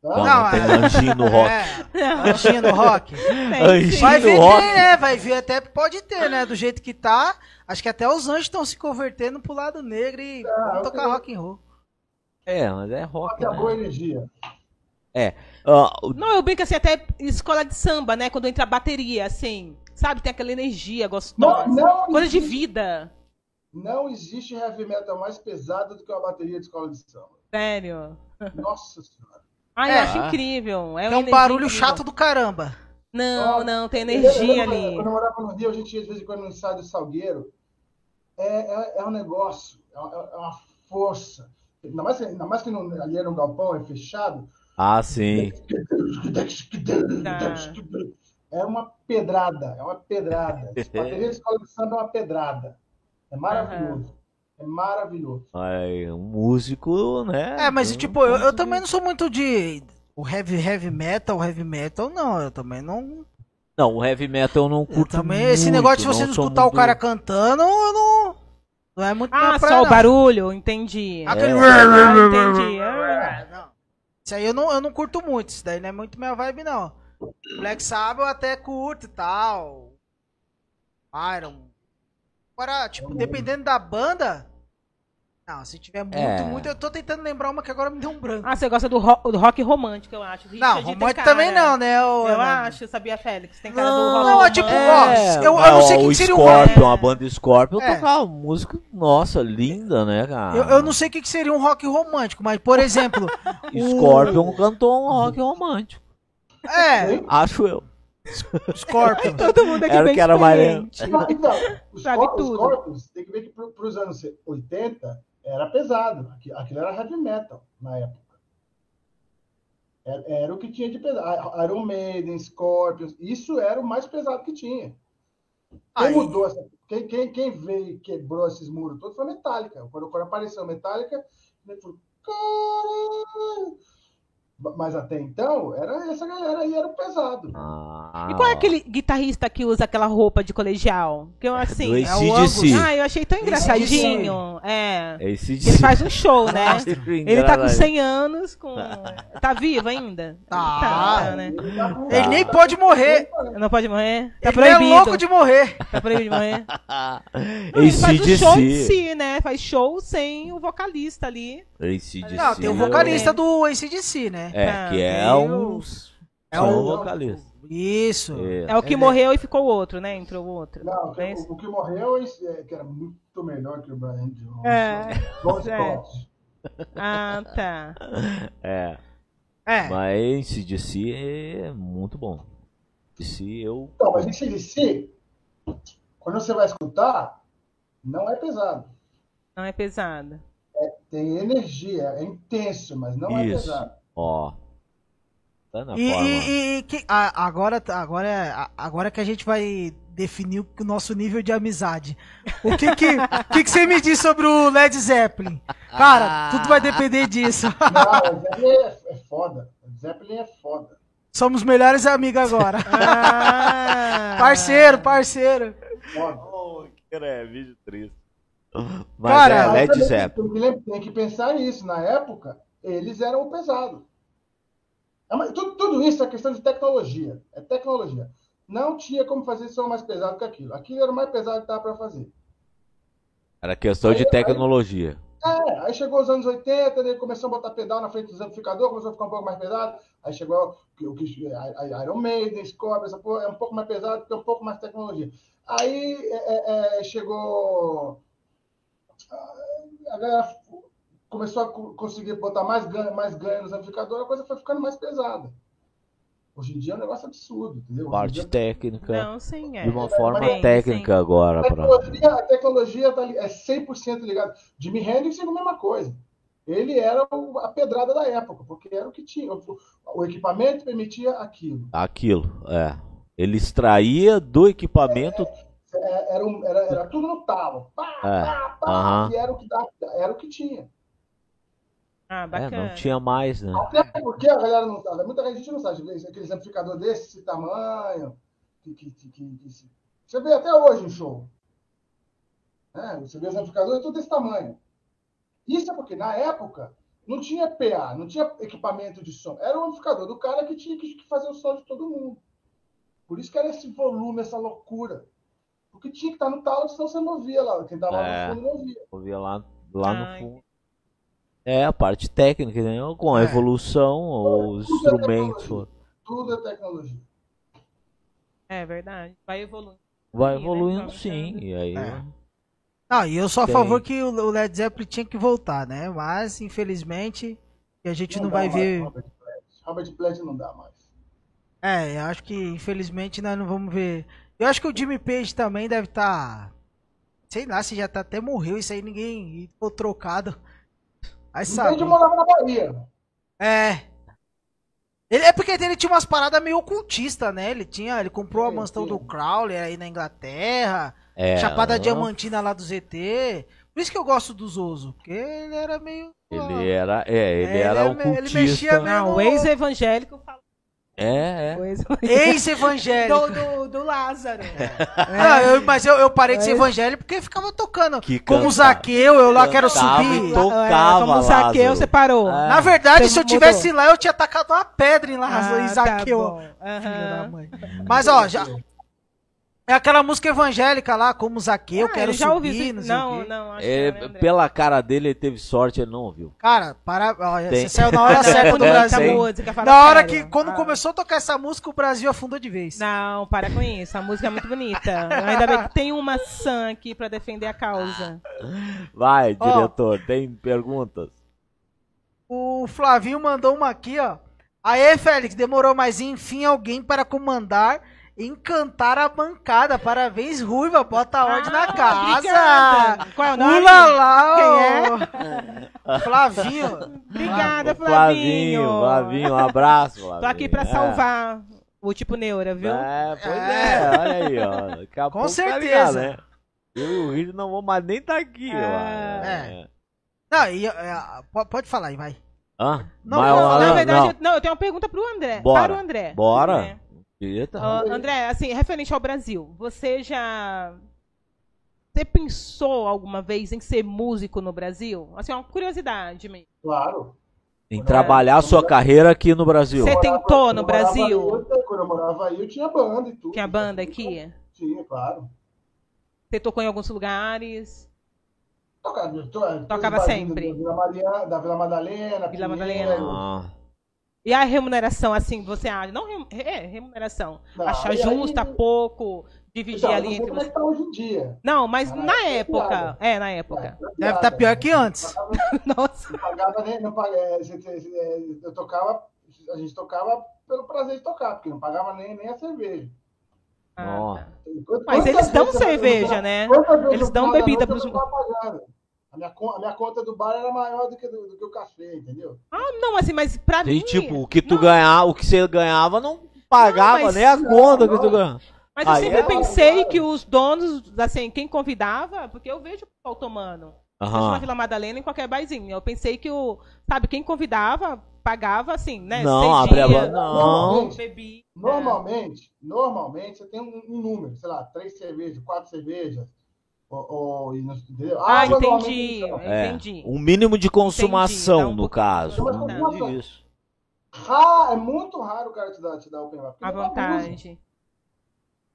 Não, Não, não tem é- anjinho no rock. É, anjinho no rock. Anjinho. Vai no ver, rock. tem, né? Vai ver até, pode ter, né? Do jeito que tá. Acho que até os anjos estão se convertendo pro lado negro e Ah, vamos eu tocar tenho- rock and roll. É, mas é rock. Rock é a boa Né? energia. Ó, o- Não, eu brinco assim, até escola de samba, né? Quando entra a bateria, assim. Sabe? Tem aquela energia gostosa. Não, não Coisa de existe- vida. Não existe heavy metal mais pesado do que uma bateria de escola de samba. Sério. Nossa senhora. Ah, eu É. acho incrível. É, É um energia barulho incrível. chato do caramba. Não, não, tem Eu- energia eu- ali. Quando eu morava no Rio, a gente ia de vez em quando no ensaio do Salgueiro. É, é, é um negócio, é, é uma força. Ainda mais, que- ainda mais que no, ali era um galpão, é fechado. Ah, sim. É uma pedrada, é uma pedrada. Bateria de escola de samba é uma pedrada. É maravilhoso. É maravilhoso. Aí, um músico, né? É, mas tipo, eu, eu também não sou muito de. O heavy, heavy metal, heavy metal, não. Eu também não. Não, o heavy metal eu não Eu curto também, esse muito, negócio de você não escutar o muito- cara cantando, eu não. Não é muito Ah, praia, só o não. barulho, entendi. Aquele. É. Ah, entendi. É. Isso aí eu não, eu não curto muito. Isso daí não é muito minha vibe, não. Black Sabbath eu até curto e tal. Iron. Agora, tipo, dependendo da banda. Não, se tiver muito, É. muito. Eu tô tentando lembrar uma que agora me deu um branco. Ah, você gosta do rock, do rock romântico, eu acho. não, Richard tem romântico cara. também não, né? Eu Ana? acho, sabia, Félix? Tem cara do Não, rock não, é romântico. tipo, ó, É, eu- eu mas, não sei ó, quem o seria o Scorpion, rock. a banda Scorpion É. tocava música, nossa, linda, né, cara? Eu, eu não sei o que que seria um rock romântico, mas, por exemplo. o- Scorpion cantou um rock romântico, É, acho eu. Scorpion. Todo mundo aqui Era bem que era mais-. Não, Então, os, Sabe tudo. corpos, tem que ver que para os anos 80 era pesado. Aqui- Aquilo era heavy metal na época. Era, era o que tinha de pesado. Iron Maiden, Scorpions, isso era o mais pesado que tinha. Quem Aí- mudou essa, quem, quem, quem veio e quebrou esses muros todos foi a Metallica. Quando, quando apareceu a Metallica, ele falou, caralho! Mas até então, era essa galera aí era o pesado. Ah, E qual é aquele guitarrista que usa aquela roupa de colegial? Que eu assim. do é o. Ah, eu achei tão engraçadinho. É. É esse Ele faz um show, né? Ele tá com 100 anos, com. Tá vivo ainda? Tá. tá né? Ele nem pode morrer. Não pode morrer? Tá Ele é proibido. louco de morrer. Tá proibido de morrer. Não, ele faz ACDC. show em si, né? Faz show sem o vocalista ali. ACDC. Não, tem o vocalista do ACDC, né? É, Ah, que é tem um... É um vocalista. Isso. É o que Ele- morreu e ficou o outro, né? Entrou o outro. Não, Não é o, o que morreu, esse, é, que era muito melhor que o Brian Jones. É. Bon É. Ah, tá. É, É. mas ACDC é muito bom. ACDC eu... Então, mas esse DC, quando você vai escutar, não é pesado. Não é pesado. Tem energia, é intenso, mas não é Isso. pesado. Ó. Tá na E, forma. e- e que- a- agora, agora, é- agora que a gente vai definir o nosso nível de amizade. O que que, o que, que você me diz sobre o Led Zeppelin? Cara, tudo vai depender disso. Não, o Zeppelin é, é foda. O Zeppelin é foda. Somos melhores amigos agora. Ah, Parceiro, parceiro. foda. Oh, que é, vídeo triste. Mas Cara, é Led Zeppelin. Tem que, lem- tem que pensar isso. Na época, eles eram o pesado. É, tudo, tudo isso é questão de tecnologia. É tecnologia. Não tinha como fazer som mais pesado que aquilo. Aquilo era o mais pesado que dava para fazer. Era questão de tecnologia. É, aí chegou os anos 80, ele começou a botar pedal na frente dos amplificadores, começou a ficar um pouco mais pesado. Aí chegou o que Iron Maiden, Scorpion, essa porra, é um pouco mais pesado, porque é um pouco mais tecnologia. Aí é, é, é, chegou. A galera começou a co- conseguir botar mais ganho, mais ganho nos amplificadores, a coisa foi ficando mais pesada. Hoje em dia é um negócio absurdo, entendeu? Parte dia- técnica. Não, sim, é. De uma forma Sim, técnica sim. agora. A Pra... tecnologia, a tecnologia tá é 100% ligada. Jimi Hendrix é a mesma coisa. Ele era o- a pedrada da época, porque era o que tinha. O, o equipamento permitia aquilo. Aquilo, é. Ele extraía do equipamento. É, Era, um- era, era tudo no talo. Pá, É, pá, pá. E era o, que dava, era o que tinha. Ah, É, bacana. não tinha mais, né? Até porque a galera não sabe. Muita gente não sabe. Aqueles amplificadores desse tamanho. Que, que, que, que- você vê até hoje em show. né? Você vê os amplificadores tudo desse tamanho. Isso é porque, na época, não tinha PA, não tinha equipamento de som. Era o amplificador do cara que tinha que fazer o som de todo mundo. Por isso que era esse volume, essa loucura. Porque tinha que estar no talo, senão você não ouvia lá. Quem estava É. lá no fundo não ouvia. Eu via lá, lá no fundo. É, a parte técnica, né? Com a É. evolução, os Tudo é instrumentos. tecnologia. Tudo é tecnologia. É verdade. Vai evoluindo. Vai Sim, né? evoluindo Vamos sim. E aí. É. Não, e eu sou a Tem. favor que o Led Zeppelin tinha que voltar, né? Mas, infelizmente, a gente não, vai dá ver. Robert Plant. Robert Plant não dá mais. É, eu acho que infelizmente nós não vamos ver. Eu acho que o Jimmy Page também deve estar. Tá... Sei lá, se já tá até morreu, isso aí ninguém ficou trocado. Aí sabe. Morava na Bahia. É. Ele, é porque ele tinha umas paradas meio ocultistas, né? Ele tinha. Ele comprou a mansão do Crowley aí na Inglaterra. É, Chapada Diamantina lá do ZT. Por isso que eu gosto do Zoso, porque ele era meio. Ele era, é, ele é, era ele, ocultista. Ele mexia meio Não, o ex-evangélico fala é, é. Ex-evangélico. Do, do, do, Lázaro. É. eu, mas eu, eu parei de ser evangélico porque ficava tocando. Que como Zaqueu, eu lá quero subir. Tocava, é, como Zaqueu, você parou. É. Na verdade, você se eu tivesse lá, eu tinha tacado uma pedra em Lázaro ah, e Zaqueu. Tá Filha da mãe. Mas, ó, já, é aquela música evangélica lá, como Zaqueu, ah, quero já subir, ouvi, não sei não. Não, é, que pela cara dele, ele teve sorte, ele não ouviu. Cara, para, ó, você saiu na hora certa do Brasil. Música, na hora que, quando ah. começou a tocar essa música, o Brasil afundou de vez. Não, para com isso, a música é muito bonita. Ainda bem que tem uma maçã aqui pra defender a causa. Vai, diretor, ó, tem perguntas? O Flavinho mandou uma aqui, ó. Aê, Félix, demorou, mas enfim alguém para comandar encantar a bancada. Parabéns, Ruiva. Bota a ordem ah, na casa. Obrigada. Qual é o nome? Quem é? Flavinho. Obrigada, Flavinho. Flavinho, Flavinho, um abraço. Flavinho. Tô aqui pra é. salvar o tipo neura, viu? É, pois é, é olha aí, ó. Daqui a Com tá certeza. Tá ligado, né? Eu e o Rio não vou mais nem estar tá aqui, é. ó. É. Não, e, é, pode falar aí, vai. Hã? Não, não, na verdade, não. Eu, não, eu tenho uma pergunta pro André. Bora. Para o André. Bora. André. Eita. Uh, André, assim, referente ao Brasil, você já. Você pensou alguma vez em ser músico no Brasil? Assim, é uma curiosidade mesmo. Claro. Em trabalhar a sua carreira aqui no Brasil. Você tentou no Brasil? Aí, quando eu morava aí, eu tinha banda e tudo. Tinha banda aqui? Tinha, claro. Você tocou em alguns lugares? Tocava, Tocava sempre. Da Vila, Maria, da Vila Madalena. Vila Madalena. Ah. E a remuneração, assim, você acha? Não é, remuneração. Não, Achar justa, aí... pouco, dividir então, ali entre. Como é que tá hoje em dia? Não, mas na, na época. época é, na época. É, Deve estar tá pior que antes. Nossa. Não pagava nem. Não pagava, é, eu tocava. A gente tocava pelo prazer de tocar, porque não pagava nem, nem a cerveja. Ah, tá. Mas eles dão cerveja, né? Eles dão bebida para os. A minha, a minha conta do bar era maior do que, do, do que o café, entendeu? Ah, não, assim, mas pra Tem, mim. tipo, o que tu ganhava, o que você ganhava não pagava não, nem a conta não, que tu ganhava. Mas eu sempre é... pensei que os donos, assim, quem convidava, porque eu vejo o pessoal tomando. Uhum. na Vila Madalena em qualquer barzinho. Eu pensei que o, sabe, quem convidava pagava assim, né? Não, abre a não. Normalmente, bebia. normalmente, normalmente você tem um, um, número, sei lá, três cervejas, quatro cervejas, ou, ou, ah, ah entendi, é, entendi. Um mínimo de consumação, um no caso. Mas, isso. Ah, é muito raro o cara te dar, te dar open bar. À vontade.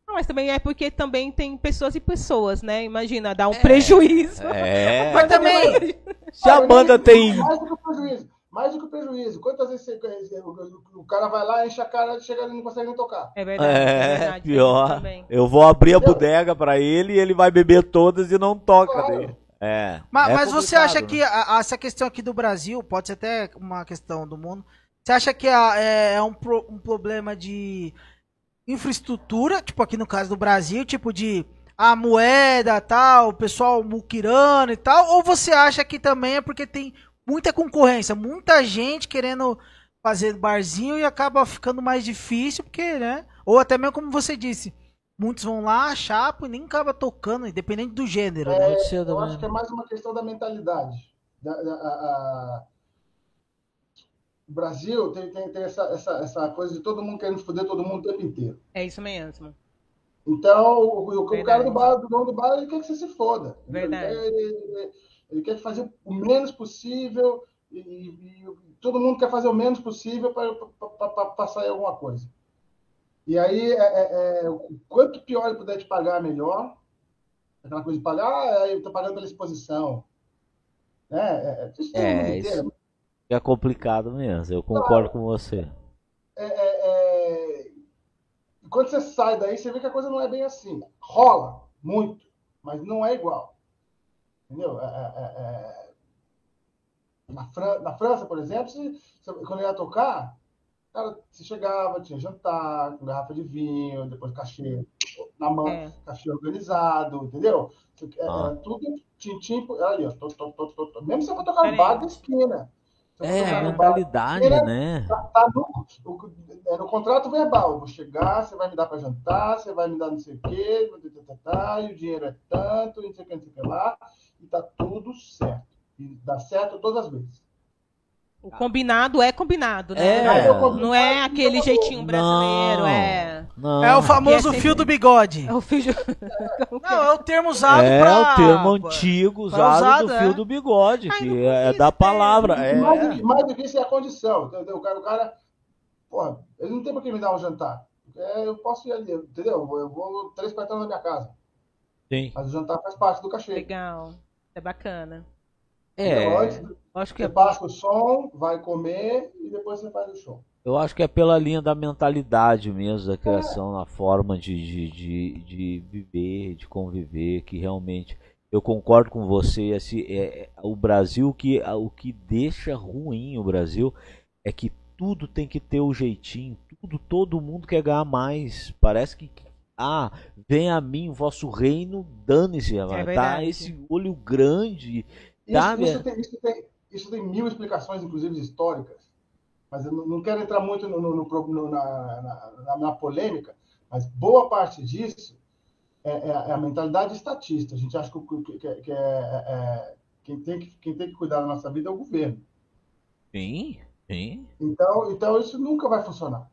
Não, mas também é porque também tem pessoas e pessoas, né? Imagina, dá um é, prejuízo. É. mas também. Se a banda tem. Mais do que o prejuízo. Quantas vezes você, o, cara vai lá, enche a cara, chega e não consegue nem tocar? É verdade. É, é verdade, pior. Eu vou abrir a bodega para ele e ele vai beber todas e não toca claro. dele. É. Mas, é mas você acha né? que a, essa questão aqui do Brasil, pode ser até uma questão do mundo, você acha que é, é um, pro, um problema de infraestrutura, tipo aqui no caso do Brasil, tipo de a moeda tal, o pessoal muquirando e tal, ou você acha que também é porque tem muita concorrência, muita gente querendo fazer barzinho e acaba ficando mais difícil, porque, né? Ou até mesmo como você disse, muitos vão lá, chapa e nem acaba tocando, independente do gênero. É, né? Eu acho que é mais uma questão da mentalidade. Da, da, a, a... O Brasil tem, tem, tem essa, essa, essa, coisa de todo mundo querendo foder todo mundo o tempo inteiro. É isso mesmo. Então, o, o cara do bar, do dono do bar, ele quer que você se foda. Verdade. Ele, ele, ele quer fazer o menos possível e, e, todo mundo quer fazer o menos possível para sair alguma coisa. E aí, é, é, é, quanto pior ele puder te pagar, melhor. Aquela coisa de pagar, ah, eu estou pagando pela exposição. Né? É, é, é isso é complicado mesmo, eu concordo com você. É, é, é, quando você sai daí, você vê que a coisa não é bem assim. Rola muito, mas não é igual. Entendeu? É, é, é, na, Fran na, França, por exemplo, se, se, quando ele ia tocar, Cara, você chegava, tinha jantar, com garrafa de vinho, depois cachê na mão, é. cachê organizado, entendeu? Ah. Era tudo tintim, ali, ó, tô, tô, tô, tô, mesmo se você for tocar no bar da esquina. É, a mentalidade, né? Tá, tá no, no, é no, contrato verbal. Eu vou chegar, você vai me dar para jantar, você vai me dar não sei o quê, tá, tá, tá, e o dinheiro é tanto, não sei o que, não sei o que lá, e tá tudo certo. E dá certo todas as vezes. O combinado é combinado, né? É. Não é aquele jeitinho brasileiro, não, é. Não. É o famoso é fio do bigode. É o fio de... Não, é o termo usado é pra... É o termo antigo usado, usado do fio é. do bigode, Ai, que é da palavra. É. Mais, do, mais do que isso é a condição, entendeu? O cara, o cara porra, ele não tem por que me dar um jantar. É, eu posso ir ali, entendeu? Eu vou três quarteirões na minha casa. Sim. Mas o jantar faz parte do cachê. Legal. É bacana. É. Então, acho que você é... passa o som, vai comer e depois você faz o show. Eu acho que é pela linha da mentalidade mesmo, da criação, é. na forma de, de, de, de, viver, de conviver, que realmente eu concordo com você. Esse, é, é, o Brasil, que, o que deixa ruim o Brasil é que tudo tem que ter o jeitinho, tudo, todo mundo quer ganhar mais. Parece que, ah, vem a mim o vosso reino, dane-se, é tá? Esse olho grande isso, isso, tem, isso, tem, isso, tem, mil explicações, inclusive históricas, mas eu não quero entrar muito no, no, no, na, na, na, polêmica, mas boa parte disso é, é, é, a mentalidade estatista. A gente acha que, que, que é, é, é, quem, tem que quem tem que cuidar da nossa vida é o governo. Sim, sim. Então, então isso nunca vai funcionar.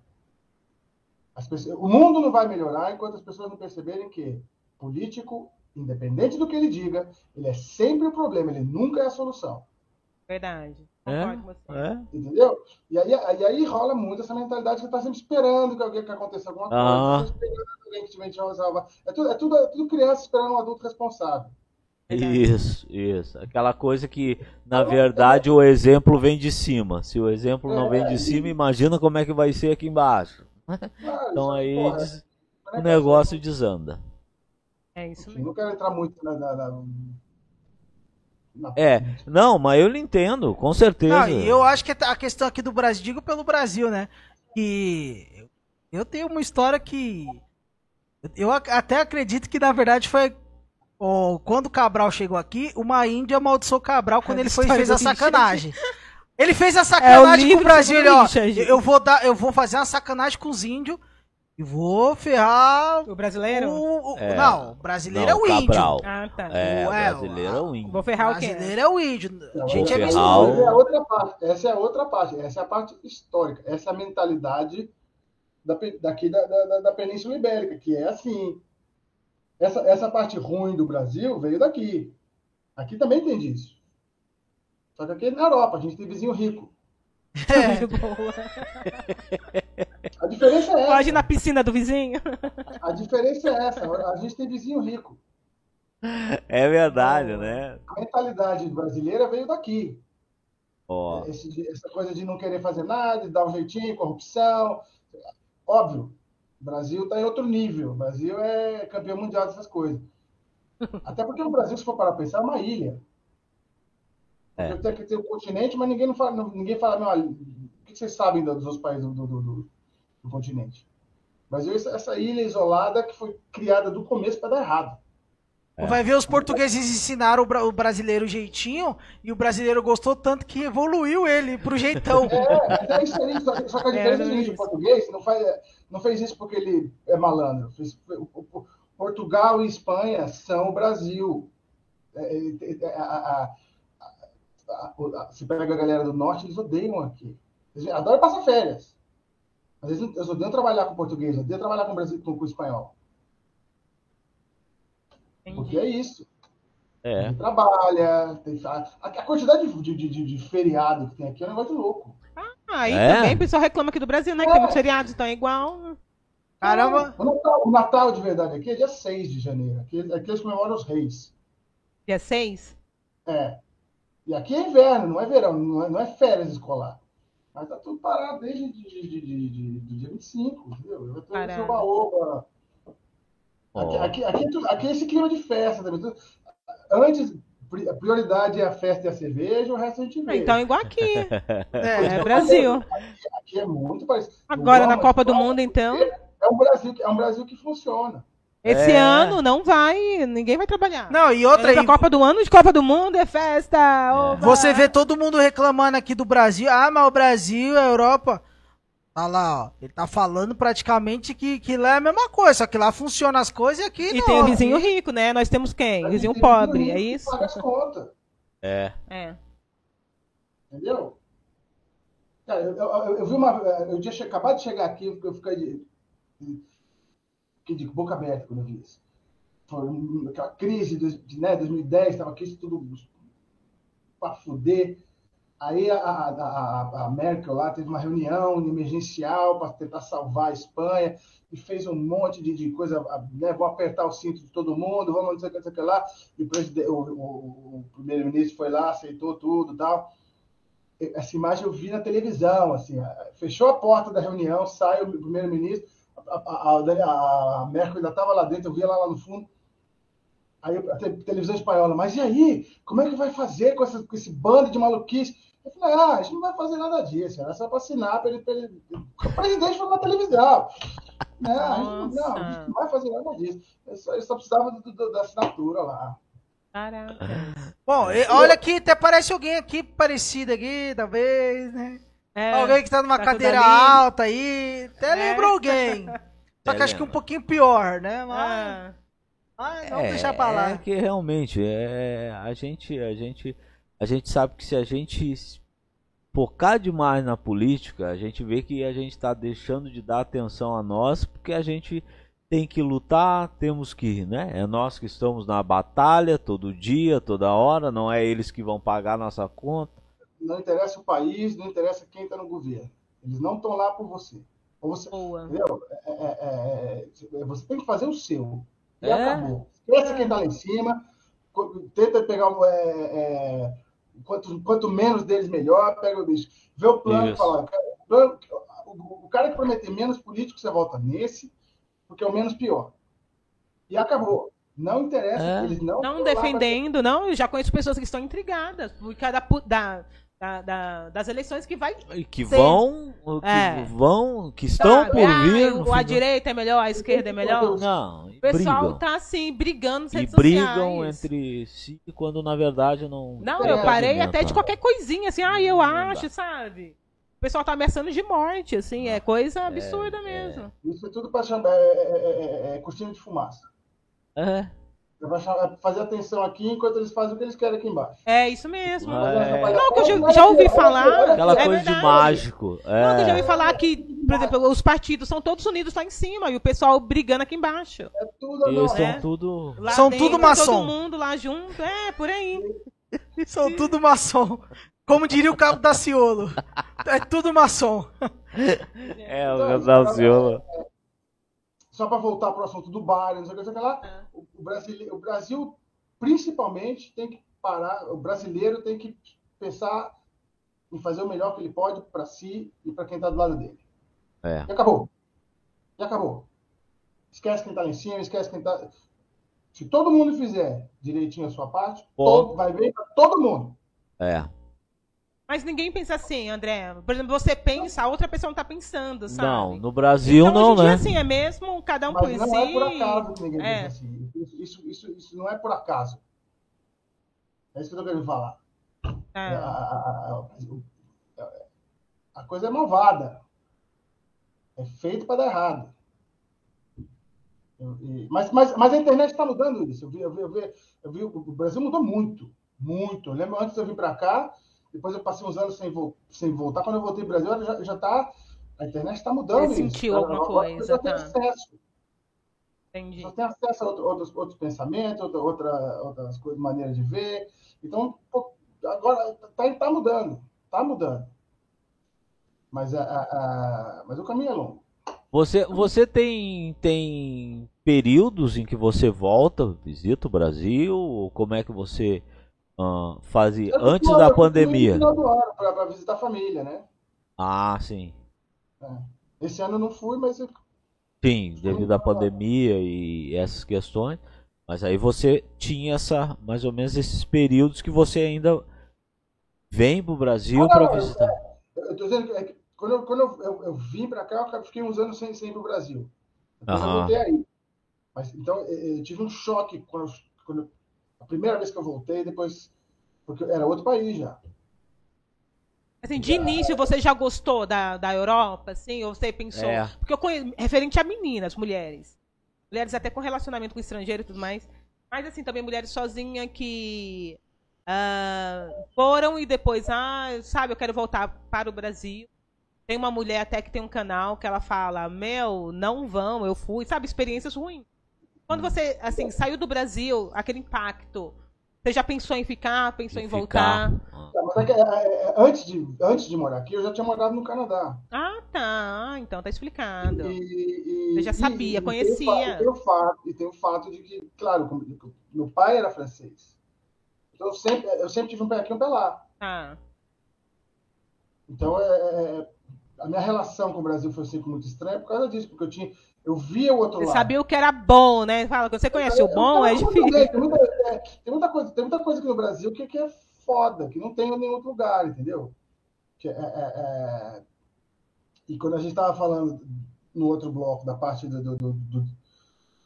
Pessoas, o mundo não vai melhorar enquanto as pessoas não perceberem que político independente do que ele diga, ele é sempre o problema, ele nunca é a solução. Verdade. É, é. Entendeu? E aí, e aí rola muito essa mentalidade que você está sempre esperando que alguém que aconteça alguma coisa, ah. esperando alguém que te resolva. É tudo, é, tudo, é tudo criança esperando um adulto responsável. Isso, isso. Aquela coisa que, na verdade, o exemplo vem de cima. Se o exemplo não vem de é, cima, imagina como é que vai ser aqui embaixo. Ah, então aí porra, o negócio desanda. É isso mesmo. Não quero entrar muito na. na, na, na... É, não, mas eu lhe entendo, com certeza. Não, eu acho que a questão aqui do Brasil, digo pelo Brasil, né? Que eu tenho uma história que. Eu até acredito que na verdade foi Oh, quando o Cabral chegou aqui, uma índia amaldiçoou Cabral quando ele foi fez a sacanagem. Ele fez a sacanagem é com o Brasil, ó. Eu vou dar, eu vou fazer uma sacanagem com os índios e vou ferrar. O brasileiro? O, o, é, não, o brasileiro não, é o índio. Ah, tá. É, o, é, brasileiro é o índio. Vou ferrar o quê? O brasileiro é o índio. A gente é ferrar é outra parte. Essa é a outra parte. Essa é a parte histórica. Essa é a mentalidade da, daqui da, da, da Península Ibérica, que é assim. Essa, essa parte ruim do Brasil veio daqui. Aqui também tem disso. Só que aqui é na Europa, a gente tem vizinho rico. É. A diferença é essa. Pode na piscina do vizinho. A diferença é essa. A gente tem vizinho rico. É verdade, então, né? A mentalidade brasileira veio daqui. Oh. Esse, essa coisa de não querer fazer nada, de dar um jeitinho, corrupção. Óbvio, o Brasil está em outro nível. O Brasil é campeão mundial dessas coisas. Até porque o Brasil, se for para pensar, é uma ilha. É. Tem que ter o continente, mas ninguém, não fala, ninguém fala, meu, o que vocês sabem dos outros países do, do, do, do continente? Mas essa ilha isolada que foi criada do começo para dar errado. É. Vai ver os portugueses ensinaram o brasileiro o jeitinho e o brasileiro gostou tanto que evoluiu ele pro jeitão. É, é isso aí. Só, só que a diferença é, é o português não, faz, não fez isso porque ele é malandro. Fez, Portugal e Espanha são o Brasil. É, é, é a, a, se pega a galera do norte, eles odeiam aqui. Eles adoram passar férias. Mas eles, eles odeiam trabalhar com português, odeiam trabalhar com, Brasil, com, com espanhol. Entendi. Porque é isso. É. trabalha, tem, a, a, quantidade de, de, de, de, feriado que tem aqui é um negócio louco. Ah, aí é. também o pessoal reclama aqui do Brasil, né? É. Que tem muitos feriados, então é igual. Caramba! O Natal, o Natal, de verdade aqui é dia 6 de janeiro. Aqui, aqui eles comemoram os reis. Dia 6? É. E aqui é inverno, não é verão, não é, não é férias escolar. Mas tá tudo parado desde de, de, de, de, de dia 25, entendeu? Eu tô no oba Aqui, aqui, aqui, é aqui, é esse clima de festa também. Antes, a prioridade é a festa e a cerveja, o resto a gente vê. Então, igual aqui. é, é Brasil. Aqui, aqui, Aqui é muito parecido. Agora, na Copa do Mundo, então. É um Brasil, é um Brasil que funciona. Esse é. ano não vai, ninguém vai trabalhar. Não, e outra aí. Copa do ano de Copa do Mundo é festa. É. Você vê todo mundo reclamando aqui do Brasil. Ah, mas o Brasil, a Europa. Tá lá, ó. Ele tá falando praticamente que, que lá é a mesma coisa, só que lá funciona as coisas e aqui e não. E tem o vizinho rico, né? Nós temos quem? O vizinho pobre, é isso? Paga as contas. É. É. Entendeu? Cara, eu, eu, eu, vi uma. Eu tinha acabado de chegar aqui, eu fiquei fiquei de boca aberta quando eu vi isso. Foi aquela crise de, né, 2010, estava aqui tudo para fuder. Aí a, a, a, Merkel lá teve uma reunião emergencial para tentar salvar a Espanha e fez um monte de, de coisa, né, vou apertar o cinto de todo mundo, vamos não sei o que, não sei o que lá. E o, o, o, primeiro-ministro foi lá, aceitou tudo tal. Essa imagem eu vi na televisão, assim, fechou a porta da reunião, sai o primeiro-ministro, a, a, a, Merkel ainda estava lá dentro, eu via lá, lá no fundo. Aí a televisão espanhola, mas e aí? Como é que vai fazer com, essa, com esse bando de maluquice? Eu falei, ah, a gente não vai fazer nada disso, era só para assinar para ele, ele, O presidente falou na televisão. Né? A gente, não, a gente não vai fazer nada disso. Eu só, eu só precisava do, do, da assinatura lá. Caraca. Bom, olha aqui, até parece alguém aqui parecido aqui, talvez, né? É, alguém que tá numa tá cadeira alta aí. Até é. lembra alguém. Só que é, acho que um pouquinho pior, né? Mas. Ah, não é, deixar pra lá. É que realmente, é, a gente, a gente a gente sabe que se a gente focar demais na política, a gente vê que a gente está deixando de dar atenção a nós, porque a gente tem que lutar, temos que, né? É nós que estamos na batalha todo dia, toda hora, não é eles que vão pagar nossa conta. Não interessa o país, não interessa quem está no governo. Eles não estão lá por você. você entendeu? É, é, é, você tem que fazer o seu. E acabou. Esquece quem está lá em cima. Tenta pegar é, quanto, quanto menos deles, melhor, pega o bicho. Vê o plano e fala, plano, o cara que prometer menos político, você volta nesse, porque é o menos pior. E acabou. Não interessa, é. eles não. Não defendendo, não. Eu já conheço pessoas que estão intrigadas por causa da, da, da, das eleições que vai que ser. vão que é. vão que estão Sabe? por ah, vir o, a direita é melhor a esquerda é melhor não o pessoal brigam. tá assim brigando nas e brigam sociais. entre si quando na verdade não não eu parei até de qualquer coisinha assim ah eu acho sabe o pessoal tá ameaçando de morte assim é coisa é, absurda é, mesmo isso é tudo para chamar é, é, é, cortina de fumaça é fazer atenção aqui enquanto eles fazem o que eles querem aqui embaixo. É isso mesmo. É. Não, que eu já, já ouvi falar. Aquela é coisa verdade. de mágico. É. Não, que eu já ouvi falar que, por exemplo, os partidos são todos unidos lá em cima e o pessoal brigando aqui embaixo. É tudo Eles são é. tudo. Lá são dentro, tudo maçom. Todo mundo lá junto. É, por aí. são tudo maçom. Como diria o Cabo da Ciolo. É tudo maçom. É, o Cabo da Ciolo só para voltar para o assunto do bar, não sei o que, lá, é. o, Brasil, o Brasil, principalmente, tem que parar, o brasileiro tem que pensar em fazer o melhor que ele pode para si e para quem está do lado dele. É. E acabou. E acabou. Esquece quem está lá em cima, esquece quem está. Se todo mundo fizer direitinho a sua parte, todo, vai ver para todo mundo. É. Mas ninguém pensa assim, André. Por exemplo, você pensa, a outra pessoa não tá pensando, sabe? Não, no Brasil então, não, né? É assim, é mesmo cada um Mas por não si. Não é por acaso que ninguém é. pensa assim. Isso, isso, isso, não é por acaso. É isso que eu tô querendo falar. É. A, a, a, a, coisa é malvada. É feito para dar errado. Eu, mas, mas, mas a internet está mudando isso. Eu vi, eu vi, eu vi, eu vi, o Brasil mudou muito. Muito. Eu lembro antes de eu vir para cá depois eu passei uns anos sem, vo sem voltar. Quando eu voltei para o Brasil, já, já tá, a internet está mudando Você sentiu isso. alguma coisa? Já tem tá. acesso. Entendi. Já tem acesso a outro, outros, outros pensamentos, outra, outra, outras coisas, maneiras de ver. Então, pô, agora está tá mudando. Está mudando. Mas, a, a, a, mas o caminho é longo. Você, você tem, tem períodos em que você volta, visita o Brasil? Como é que você Uh, fazia antes da pandemia. No do ano para visitar a família, né? Ah, sim. É. Esse ano eu não fui, mas eu... sim, devido à pandemia e essas questões. Mas aí você tinha essa mais ou menos esses períodos que você ainda vem para o Brasil ah, para visitar. Eu, eu tô dizendo que quando eu, quando eu, eu, eu vim para cá, eu fiquei uns anos sem, sem ir para o Brasil. Depois uhum. eu voltei aí. Mas, então, eu, tive um choque quando, quando, a primeira vez que eu voltei, depois. Porque era outro país já. Assim, de início você já gostou da, da Europa, assim? Ou você pensou? É. Porque eu conheço, referente a meninas, mulheres. Mulheres até com relacionamento com estrangeiro e tudo mais. Mas assim, também mulheres sozinhas que uh, foram e depois, ah, sabe, eu quero voltar para o Brasil. Tem uma mulher até que tem um canal que ela fala, meu, não vão, eu fui, sabe, experiências ruins. Quando você, assim, saiu do Brasil, aquele impacto, você já pensou em ficar, pensou em, em voltar? Tá, é, é, é, antes, de, antes de morar aqui, eu já tinha morado no Canadá. Ah, tá. Então tá explicado. E, e, você já sabia, e, conhecia. E tem, o fato, e tem o fato de que, claro, meu pai era francês. Então eu sempre, eu sempre tive um pé aqui e um pé lá. Ah. Então, é, a minha relação com o Brasil foi sempre muito estranha por causa disso, porque eu tinha. Eu via o outro você lado. Você sabia o que era bom, né? Fala, você conhece é, o bom, é difícil. tem, muita, é, tem, muita, coisa, tem muita coisa aqui no Brasil que, que é foda, que não tem em nenhum outro lugar, entendeu? Que é, é, é e quando a gente estava falando no outro bloco, da parte do, do, do,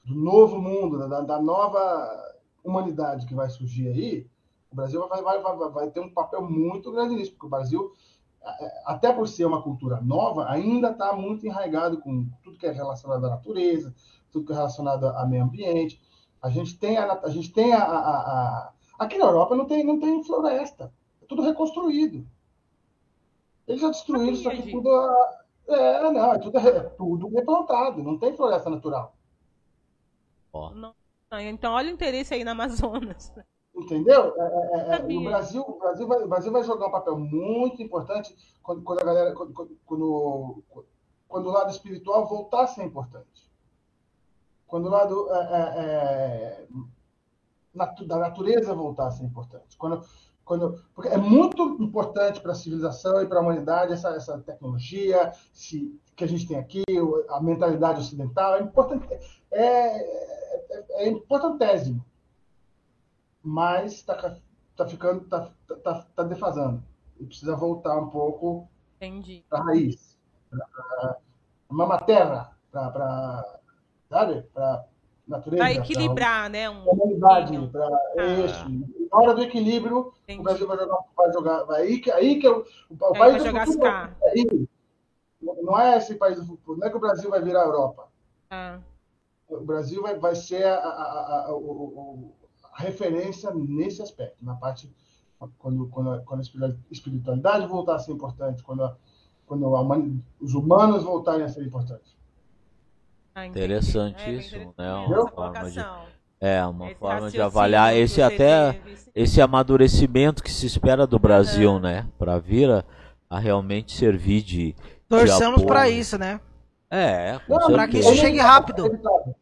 do novo mundo, da, da, nova humanidade que vai surgir aí, o Brasil vai, vai, vai, vai ter um papel muito grande nisso, porque o Brasil até por ser uma cultura nova, ainda está muito enraizado com tudo que é relacionado à natureza, tudo que é relacionado ao meio ambiente. A gente tem a, a gente tem a, a, a, aqui na Europa não tem não tem floresta, é tudo reconstruído. Eles já destruíram isso aqui tudo. É, não, é tudo, é tudo replantado, não tem floresta natural. Oh. Não, então olha o interesse aí na Amazonas. Entendeu? É, é, é, é o, Brasil, o, Brasil vai, o Brasil vai jogar um papel muito importante quando, quando a galera. Quando, quando, quando, o lado espiritual voltar a ser importante. Quando o lado é, natu, da natureza voltar a ser importante. Quando, quando, porque é muito importante para a civilização e para a humanidade essa, essa tecnologia se, que a gente tem aqui, a mentalidade ocidental. É, importante, é, é, é importantésimo mas está tá ficando, tá, tá, tá defasando. E precisa voltar um pouco para a raiz. Pra, uma terra, para sabe? Para natureza. Para equilibrar, né? Um humanidade, para ah. Na hora do equilíbrio, Entendi. o Brasil vai jogar, vai jogar. Vai aí, que, aí que é o, o, país vai jogar futuro, as aí, Não é esse país do futuro, não é que o Brasil vai virar a Europa. Ah. O Brasil vai, vai ser a, a, a, o, referência nesse aspecto, na parte quando, quando, quando a espiritualidade voltar a ser importante, quando, a, quando a, os humanos voltarem a ser importantes. Ah, Interessantíssimo, é, né? Uma forma de, é uma esse forma de avaliar esse até teve, esse amadurecimento que se espera do Brasil, né? Para vir a, a, realmente servir de torcemos para isso, né? É, para que isso chegue rápido. É inevitável.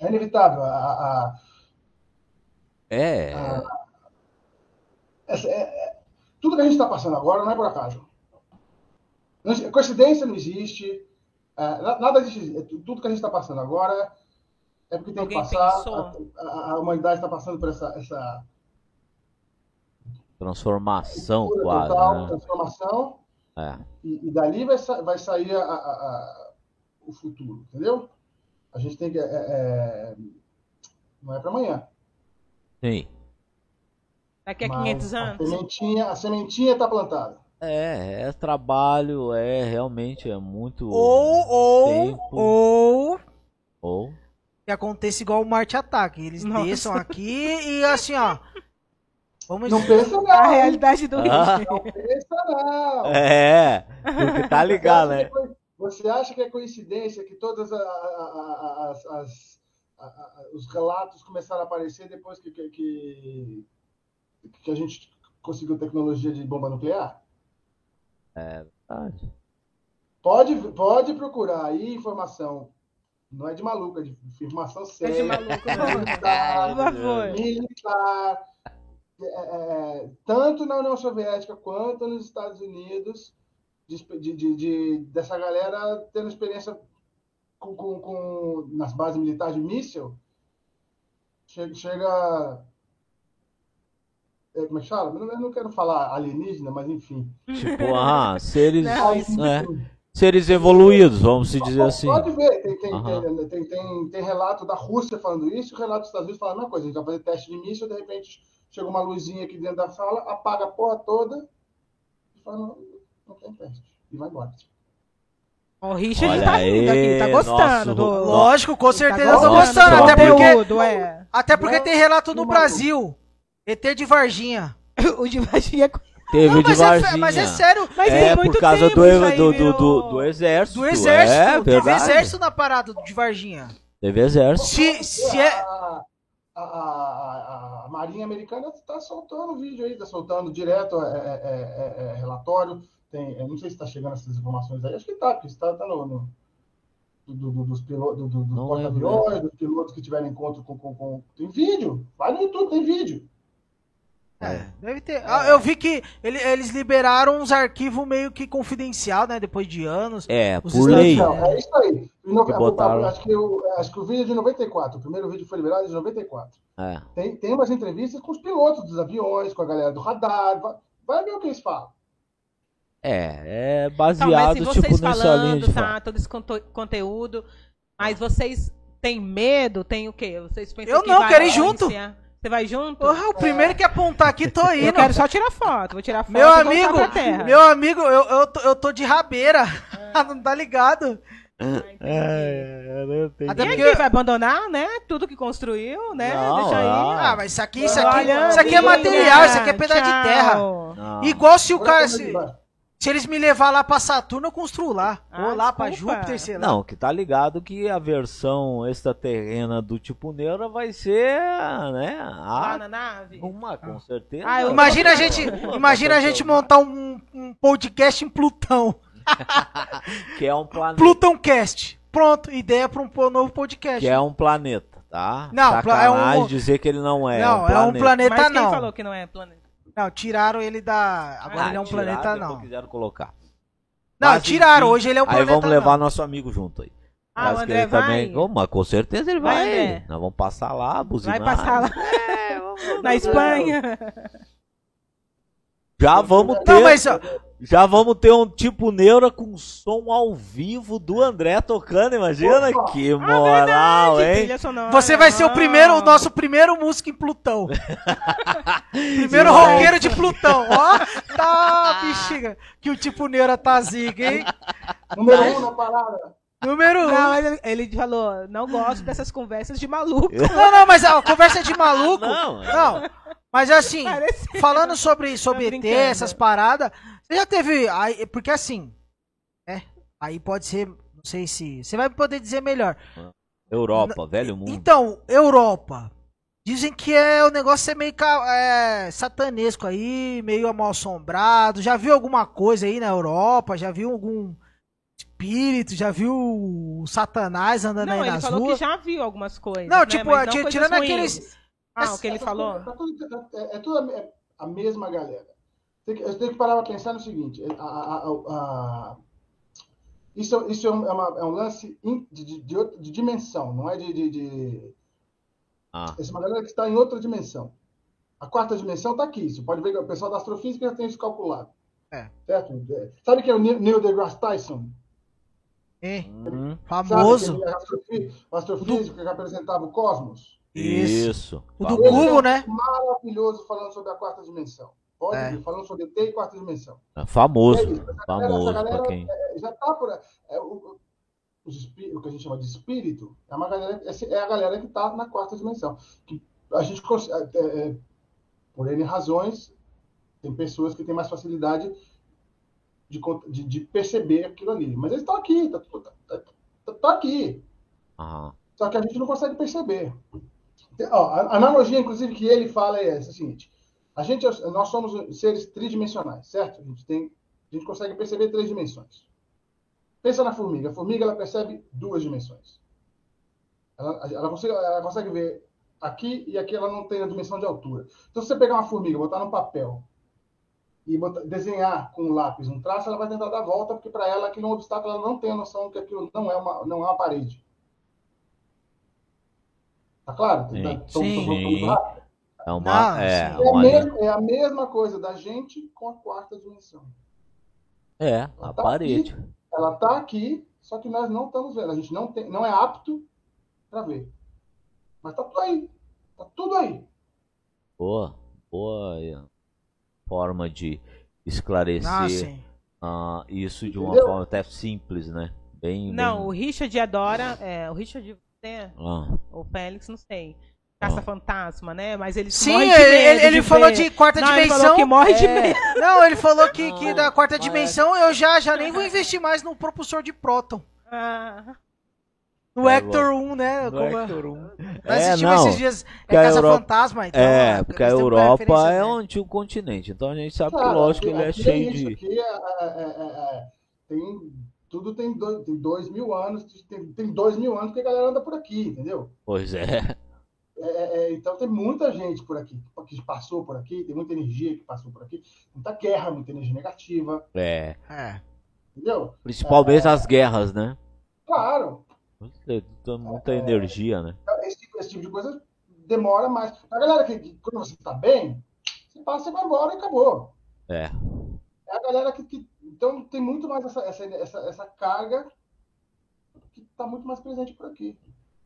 É inevitável. A, a, é. Ah, é, é, tudo que a gente está passando agora não é por acaso. Não, coincidência não existe. É, nada existe. É, tudo que a gente está passando agora é porque tem Alguém que passar. A, a, a, humanidade está passando por essa, essa transformação quase. Total, né? Transformação. É. E, e, dali vai, vai sair o futuro, entendeu? A gente tem que. É, é não é para amanhã. Sim. Daqui a Mas 500 anos? A sementinha, a sementinha tá plantada. É, é trabalho, é realmente é muito ou ou tempo. ou ou que aconteça igual o Marte Ataque, eles Nossa. desçam aqui e assim, ó. Vamos não pensa não. A realidade do ah. Rio. Não pensa não. É, porque tá ligado, né? Você acha que é coincidência que todas as, as os relatos começaram a aparecer depois que, que, que, a gente conseguiu tecnologia de bomba nuclear? É verdade. Pode, pode procurar aí informação. Não é de maluco, é de informação séria. É de maluco, militar, militar é, é, tanto na União Soviética quanto nos Estados Unidos, de, de, de, dessa galera tendo experiência com, com, com, nas bases militares de míssil, chega. chega é, como é que chama? Eu não quero falar alienígena, mas enfim. Tipo, ah, seres. Não, é, seres evoluídos, vamos se dizer assim. Pode ver, tem, tem, uhum. tem, tem, tem, relato da Rússia falando isso, relato dos Estados Unidos falando a mesma coisa. A gente vai fazer teste de míssil, de repente chega uma luzinha aqui dentro da sala, apaga a porra toda e fala, não, não tem teste. E vai embora. O Richard Olha tá aqui, tá gostando. Do... Lógico, com tá certeza tá eu tô gostando. Até porque, é. até porque tem relato no Brasil. ET de Varginha. o de Varginha é Teve não, de mas Varginha. É, mas é sério. Mas é por causa do, do, do, do, do, exército. Do exército. É, teve exército na parada de Varginha. Teve exército. Se, se é... a, a, a, a, Marinha Americana está soltando vídeo aí, está soltando direto é, é, é, relatório. Tem, não sei se está chegando essas informações aí. Acho que está, porque está tá no, no do, do, dos pilotos, do, do porta-aviões, dos pilotos que tiveram encontro com, com, com, Tem vídeo. Vai no YouTube, tem vídeo. É, é, deve ter. Ah, eu vi que ele, eles liberaram uns arquivos meio que confidencial, né? Depois de anos. É, por lei. Não, é isso aí. No, botaram... acho, que eu, acho que o vídeo é de 94. O primeiro vídeo foi liberado de 94. É. Tem, tem umas entrevistas com os pilotos dos aviões, com a galera do radar. Vai, vai ver o que eles falam. É, é baseado então, tipo nessa falando, linha de tá, todo esse conteúdo, mas vocês têm medo? Tem o quê? Vocês pensam eu não, quero ir junto. Você vai junto? Porra, o primeiro que apontar aqui, tô indo. Eu quero só tirar foto. Vou tirar foto meu amigo, Meu amigo, eu, eu, tô, eu tô de rabeira. É. não tá ligado? É, é. Até porque vai abandonar, né? Tudo que construiu, né? Não, Deixa aí. Ah, mas isso aqui, isso aqui, isso aqui é material, isso aqui é pedaço de terra. Não. Igual se o cara. Se... Se eles me levar lá pra Saturno, eu construo lá. Ah, Ou lá pra Júpiter, sei lá. Não, que tá ligado que a versão extraterrena do tipo Neura vai ser, né? A... na nave? Uma, com certeza. Ah, imagina a gente, imagina a gente montar um, um podcast em Plutão. que é um planeta. Plutão Cast. Pronto, ideia para um novo podcast. Que é um planeta, tá? Não, Sacanagem é um dizer que ele não é. Não, um é um planeta Mas quem não. falou que não é planeta? Não, tiraram ele da. Agora ah, ele é um planeta, não. quiseram colocar. Não, Mas, tiraram, enfim, hoje ele é um planeta. Aí vamos levar não. nosso amigo junto aí. Ah, o André vai? Também, oh, com certeza ele vai. vai Nós vamos passar lá, buzinar. Vai passar lá. É, vamos, Na Espanha. Já vamos ter. Não, mas, já vamos ter um tipo neura com som ao vivo do André tocando, imagina Opa. que ah, moral, ah, hein? Você vai ser o primeiro, o nosso primeiro músico em Plutão. primeiro roqueiro de Plutão. Ó, tá, bexiga. Que o tipo neura tá ziga, hein? Número um na parada. Número um. Não, ele, ele, falou, não gosto dessas conversas de maluco. Não, não, mas a conversa de maluco. Não, não. Mas assim, falando sobre, sobre ET, essas paradas, você já teve. Aí, porque assim. É, aí pode ser. Não sei se. Você vai poder dizer melhor. Europa, velho mundo. Então, Europa. Dizem que é o negócio é meio é, satanesco aí, meio mal assombrado. Já viu alguma coisa aí na Europa? Já viu algum espírito? Já viu o Satanás andando não, aí nas ruas? Não, ele falou que já viu algumas coisas. Não, né? tipo, não tirando aqueles ah, o que ele falou? É, é, tudo a, mesma galera. Eu tenho que parar para pensar no seguinte: a, a, a, isso, isso é, uma, é um lance de, de, de, de, dimensão, não é de. de, de... Ah. Essa é uma galera que está em outra dimensão. A quarta dimensão está aqui. Você pode ver que o pessoal da astrofísica já tem isso calculado. É. Certo? É. Sabe quem é o Neil deGrasse Tyson? É. Uhum. Famoso. o astrofísico que apresentava o cosmos. Isso. O do cubo, né? Maravilhoso falando sobre a quarta dimensão. Pode é. vir, falando sobre T e quarta dimensão. É famoso. É famoso galera, quem... É, já tá por. É, o, o, o, que a gente chama de espírito é, uma galera, é a galera que está na quarta dimensão. Que a gente, é, é, por N razões, tem pessoas que têm mais facilidade de, de, de perceber aquilo ali. Mas eles estão aqui, tá, tá, tá, tá, tá aqui. Uhum. Só que a gente não consegue perceber. Ó, a analogia, inclusive, que ele fala é essa, é a seguinte. A gente, nós somos seres tridimensionais, certo? A gente, tem, a gente consegue perceber três dimensões. Pensa na formiga. A formiga ela percebe duas dimensões. Ela, ela, consegue, ela consegue ver aqui e aqui ela não tem a dimensão de altura. Então, se você pegar uma formiga, botar no papel e botar, desenhar com um lápis um traço, ela vai tentar dar volta, porque para ela aquilo é um obstáculo, ela não tem a noção que aquilo não é uma, não é uma parede. Tá claro? Sim. Tá, sim. É, uma, ah, é, é, uma... Mesma, é, a mesma coisa da gente com a quarta dimensão. É, ela a tá parede. Aqui, ela está aqui, só que nós não estamos vendo. A gente não, tem, não é apto para ver. Mas tá tudo aí. Tá tudo aí. Boa, boa forma de esclarecer ah, uh, isso de uma forma até simples, né? Bem, não, bem... o Richard adora. É, o Richard tem. Ah. O Félix, não sei. Caça-fantasma, né? Mas ele Sim, ele, ele, ele falou de quarta não, dimensão. Ele falou que morre é... de medo. Não, ele falou que, que da quarta dimensão eu já, já nem vou investir mais no propulsor de próton. Ah. No é, Hector 1, né? No Como... Hector 1. Nós é, não, esses dias é Caça Europa... Fantasma, então. É, porque a Europa é um antigo continente, então a gente sabe que, lógico, que ele é cheio de. Aqui é, é, é, tem, tudo tem dois, tem dois mil anos, tem, tem dois mil anos que a galera anda por aqui, entendeu? Pois é. É, então tem muita gente por aqui que passou por aqui, tem muita energia que passou por aqui, muita guerra, muita energia negativa. É. é. Entendeu? Principalmente as guerras, né? Claro. Muita energia, né? Esse, esse, tipo de coisa demora mais. A galera que, que quando você tá bem, você passa, e vai embora e acabou. É. É a galera que, que então tem muito mais essa, essa, essa, essa carga que está muito mais presente por aqui.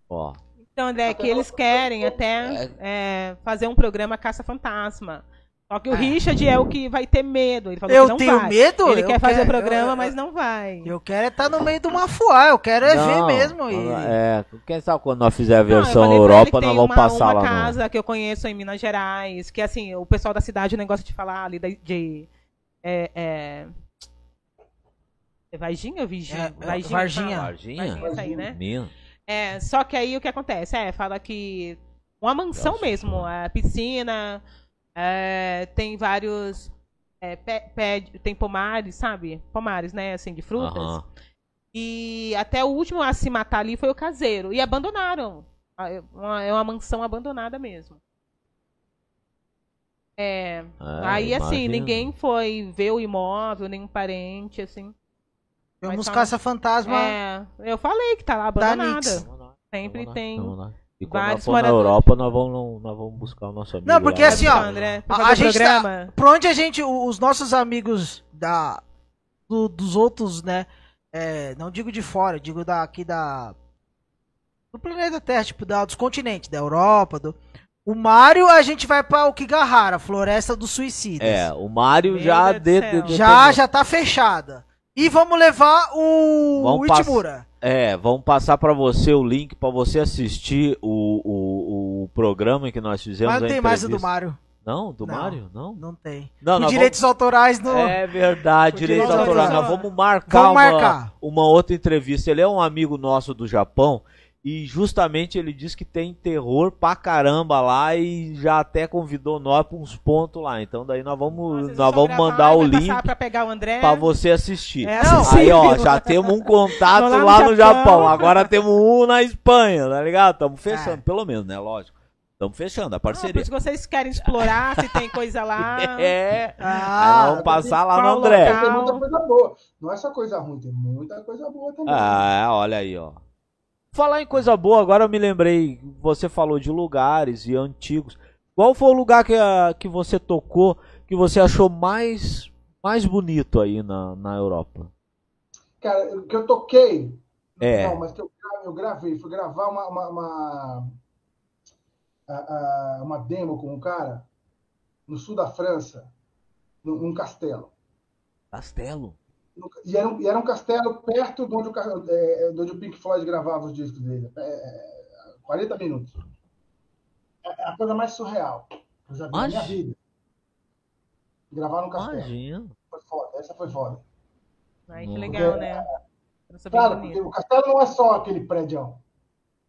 Ó. Então, André, até que eles querem até é. é, fazer um programa Caça-Fantasma. Só que o é. Richard é o que vai ter medo. Ele falou eu que não tenho vai. medo? Ele eu quer fazer quero, programa, eu, mas não vai. Eu quero estar é no meio do mafuá, eu quero é não, ver mesmo. E... É, quem sabe quando nós fizer a versão não, Europa, nós vamos uma, passar uma lá. Uma casa no... que eu conheço em Minas Gerais, que assim, o pessoal da cidade não gosta de falar ali de. de é, é... É Varginha ou Virgínia? É, Varginha. Varginha. Varginha. Varginha, isso aí, né? Minha. É, só que aí o que acontece? É, fala que uma mansão Nossa, mesmo, a piscina, é, tem vários. É, pé, pé, tem pomares, sabe? Pomares, né? Assim, de frutas. Uhum. E até o último a se matar ali foi o caseiro. E abandonaram. É uma, é uma mansão abandonada mesmo. É. é aí, assim, ninguém foi ver o imóvel, nenhum parente, assim. Vamos caça-fantasma. É, eu falei que tá lá abandonada. Sempre tem. E quando nós for na Europa, nós vamos, nós vamos buscar o nosso amigo. Não, porque lá. assim, ó, André, a, a gente tá, Por onde a gente, os nossos amigos da, do, dos outros, né, é, não digo de fora, digo daqui da, do planeta Terra, tipo, da, dos continentes, da Europa, do, o Mario a gente vai pra Okigahara, Floresta dos Suicidas. É, o Mario já de, de, de, já já tá fechada. E vamos levar o, vamos o Itimura. É, vamos passar para você o link para você assistir o, o, o programa que nós fizemos. Mas não tem mais o do Mario. Não, do não, Mario? Não? Não tem. Não, direitos vamos... autorais no. É verdade, direitos autorais. Nós vamos marcar, vamos marcar. Uma, uma outra entrevista. Ele é um amigo nosso do Japão e justamente ele disse que tem terror pra caramba lá e já até convidou nós pra uns pontos lá. Então daí nós vamos, Nossa, nós vamos mandar o link pra, pegar o André. pra você assistir. É Aí ó, já temos um contato lá, lá, no Japão. Japão. Agora temos um na Espanha, tá ligado? Estamos fechando, é. pelo menos, né? Lógico. Estamos fechando a parceria. Ah, se vocês querem explorar, se tem coisa lá. É. Ah, vamos passar lá no André. Tem muita coisa boa. Não é só coisa ruim, tem muita coisa boa também. Ah, olha aí, ó. Falar em coisa boa, agora eu me lembrei, você falou de lugares e antigos. Qual foi o lugar que, a, que você tocou que você achou mais, mais bonito aí na, na Europa? Cara, que eu toquei. É. Não, mas que eu, eu gravei. Fui gravar uma, uma, uma, uma demo com um cara no sul da França, num, num castelo. Castelo? E era, um, e era um castelo perto de onde o, é, de onde o Pink Floyd gravava os discos dele. É, 40 minutos. É, é a coisa mais surreal que eu já vi na minha vida. Gravar no castelo. Imagina. Foi foda. Essa foi foda. Ai, que legal, porque, né? Claro, porque o castelo não é só aquele prédio.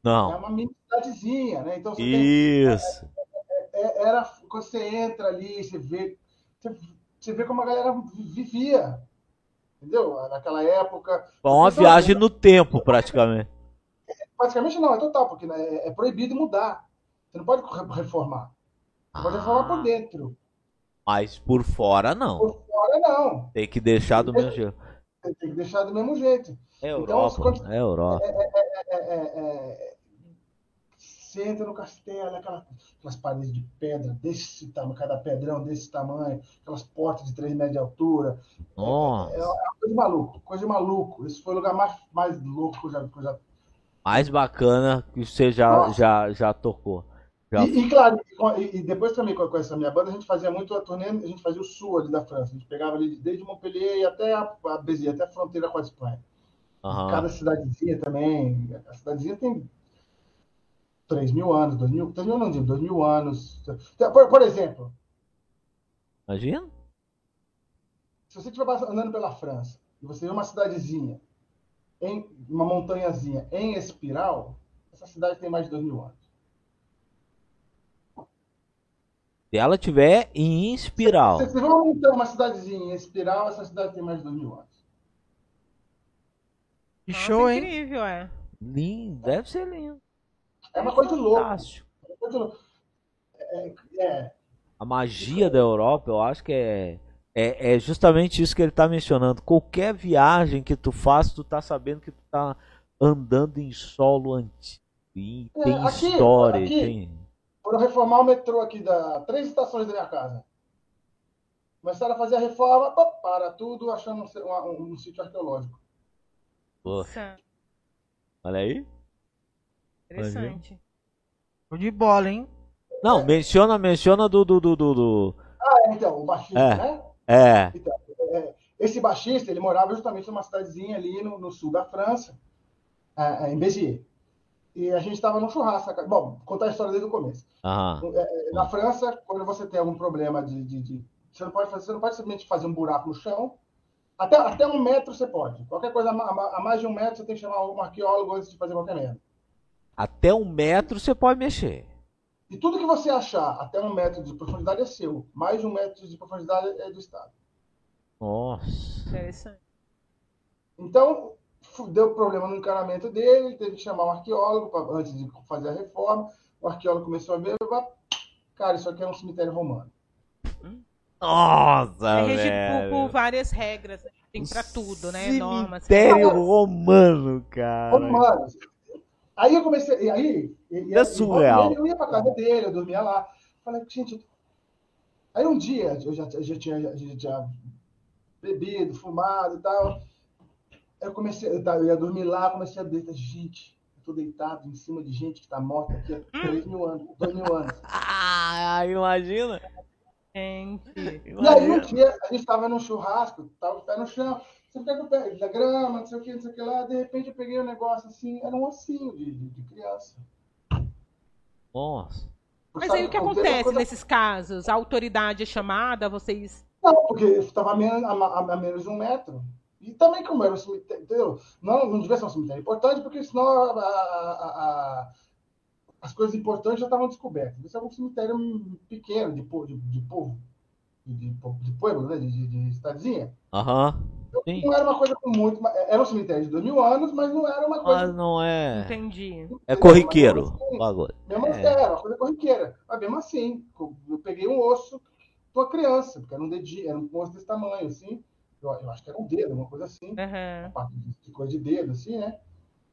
Não. É uma mini cidadezinha, né? Então, Isso. Tem, é, é, era, quando você entra ali, você vê, você, você vê como a galera vivia entendeu? Naquela época. Uma viagem no tempo, praticamente. Praticamente não, é total, porque né, é, é proibido mudar. Você não pode reformar. Você ah. pode reformar por dentro. Mas por fora, não. Por fora, não. Tem que deixar do mesmo jeito. Tem que deixar do mesmo jeito. É então, Europa. Então, quando... é Europa. É, é, é, Você entra no castelo, aquela, aquelas paredes de pedra desse tamanho, cada pedrão desse tamanho, aquelas portas de 3 metros de altura. Nossa. É, é, uma coisa de maluco, coisa de maluco. Esse foi o lugar mais, mais louco que eu já, que eu já... Mais bacana que você já, já, já tocou. Já... E, e, claro, e, e, depois também com, essa minha banda, a gente fazia muito a turnê, a gente fazia o sul ali da França. A gente pegava ali desde Montpellier até a, a Béziers, até a fronteira com a Espanha. Uhum. Cada cidadezinha também. A cidadezinha tem 3 mil anos, 2 mil, 3 mil não digo, 2 mil anos. Por, por exemplo. Imagina. Se você estiver andando pela França e você vê uma cidadezinha, em uma montanhazinha em espiral, essa cidade tem mais de 2 mil anos. Se ela tiver em espiral. Se você vê uma, uma cidadezinha em espiral, essa cidade tem mais de 2 mil anos. Que show, hein? incrível, é. Lindo, deve ser lindo. É uma coisa louca. É, é. A magia da Europa, eu acho que é, é, é justamente isso que ele está mencionando. Qualquer viagem que tu faz, tu tá sabendo que tu tá andando em solo antigo. E é, tem aqui, história. Aqui, tem... Foram reformar o metrô aqui da três estações da minha casa. Começaram a fazer a reforma, para tudo, achando um, um, um sítio arqueológico. Olha aí. Interessante. Show de bola, hein? Não, menciona, menciona do, do, do, do... Ah, é, então, o baixista, é. né? É. Então, é. Esse baixista, ele morava justamente numa cidadezinha ali no, no sul da França, é, é em Béziers. E a gente estava num churrasco. Bom, vou contar a história desde o começo. É, na França, quando você tem algum problema de, de, de, Você, não pode fazer, você não pode simplesmente fazer um buraco no chão. Até, até um metro você pode. Qualquer coisa a, a mais de um metro, você tem que chamar um arqueólogo antes de fazer qualquer merda. Até um metro você pode mexer. E tudo que você achar até um metro de profundidade é seu. Mais de um metro de profundidade é do Estado. Nossa. Interessante. Então, deu problema no encanamento dele, teve que chamar um arqueólogo pra, antes de fazer a reforma. O arqueólogo começou a ver, cara, isso aqui é um cemitério romano. Nossa, é regido por, várias regras, né? tem para tudo, né? Normas. Cemitério romano, cara. Romano. Aí eu comecei. E aí. E, é surreal. Eu ia pra casa dele, eu dormia lá. Falei, gente. Aí um dia, eu já, já, tinha, já tinha bebido, fumado e tal. Eu comecei, eu ia dormir lá, comecei a deitar. Gente, eu tô deitado em cima de gente que tá morta aqui há 3 mil anos, 2 mil anos. Ah, imagina! Gente. E aí um dia a gente tava num churrasco, tava o pé no chão você fica com o pé da grama, não sei o que, não sei o que lá. De repente eu peguei um negócio assim, era um ossinho de, de, de criança. Nossa. Mas aí o que acontece coisa... nesses casos? A autoridade é chamada, vocês. Não, porque estava a menos, a, a, menos de um metro. E também, como era um cemitério, entendeu? Não, não devia ser um cemitério importante, porque senão a, a, as coisas importantes já estavam descobertas. Isso é um cemitério pequeno, de, de, de povo, de, de, de pueblo, né? de, de, de cidadezinha. Aham. Uhum. Sim. Não era uma coisa muito. Era um cemitério de dois mil anos, mas não era uma coisa. Mas não é. Entendi. É corriqueiro. Assim. Mesmo assim, é. era uma coisa corriqueira. Mas mesmo assim, eu peguei um osso tua criança, porque era um dedinho, era um osso desse tamanho, assim. Eu, eu acho que era um dedo, uma coisa assim. Uhum. Uma de coisa de dedo, assim, né?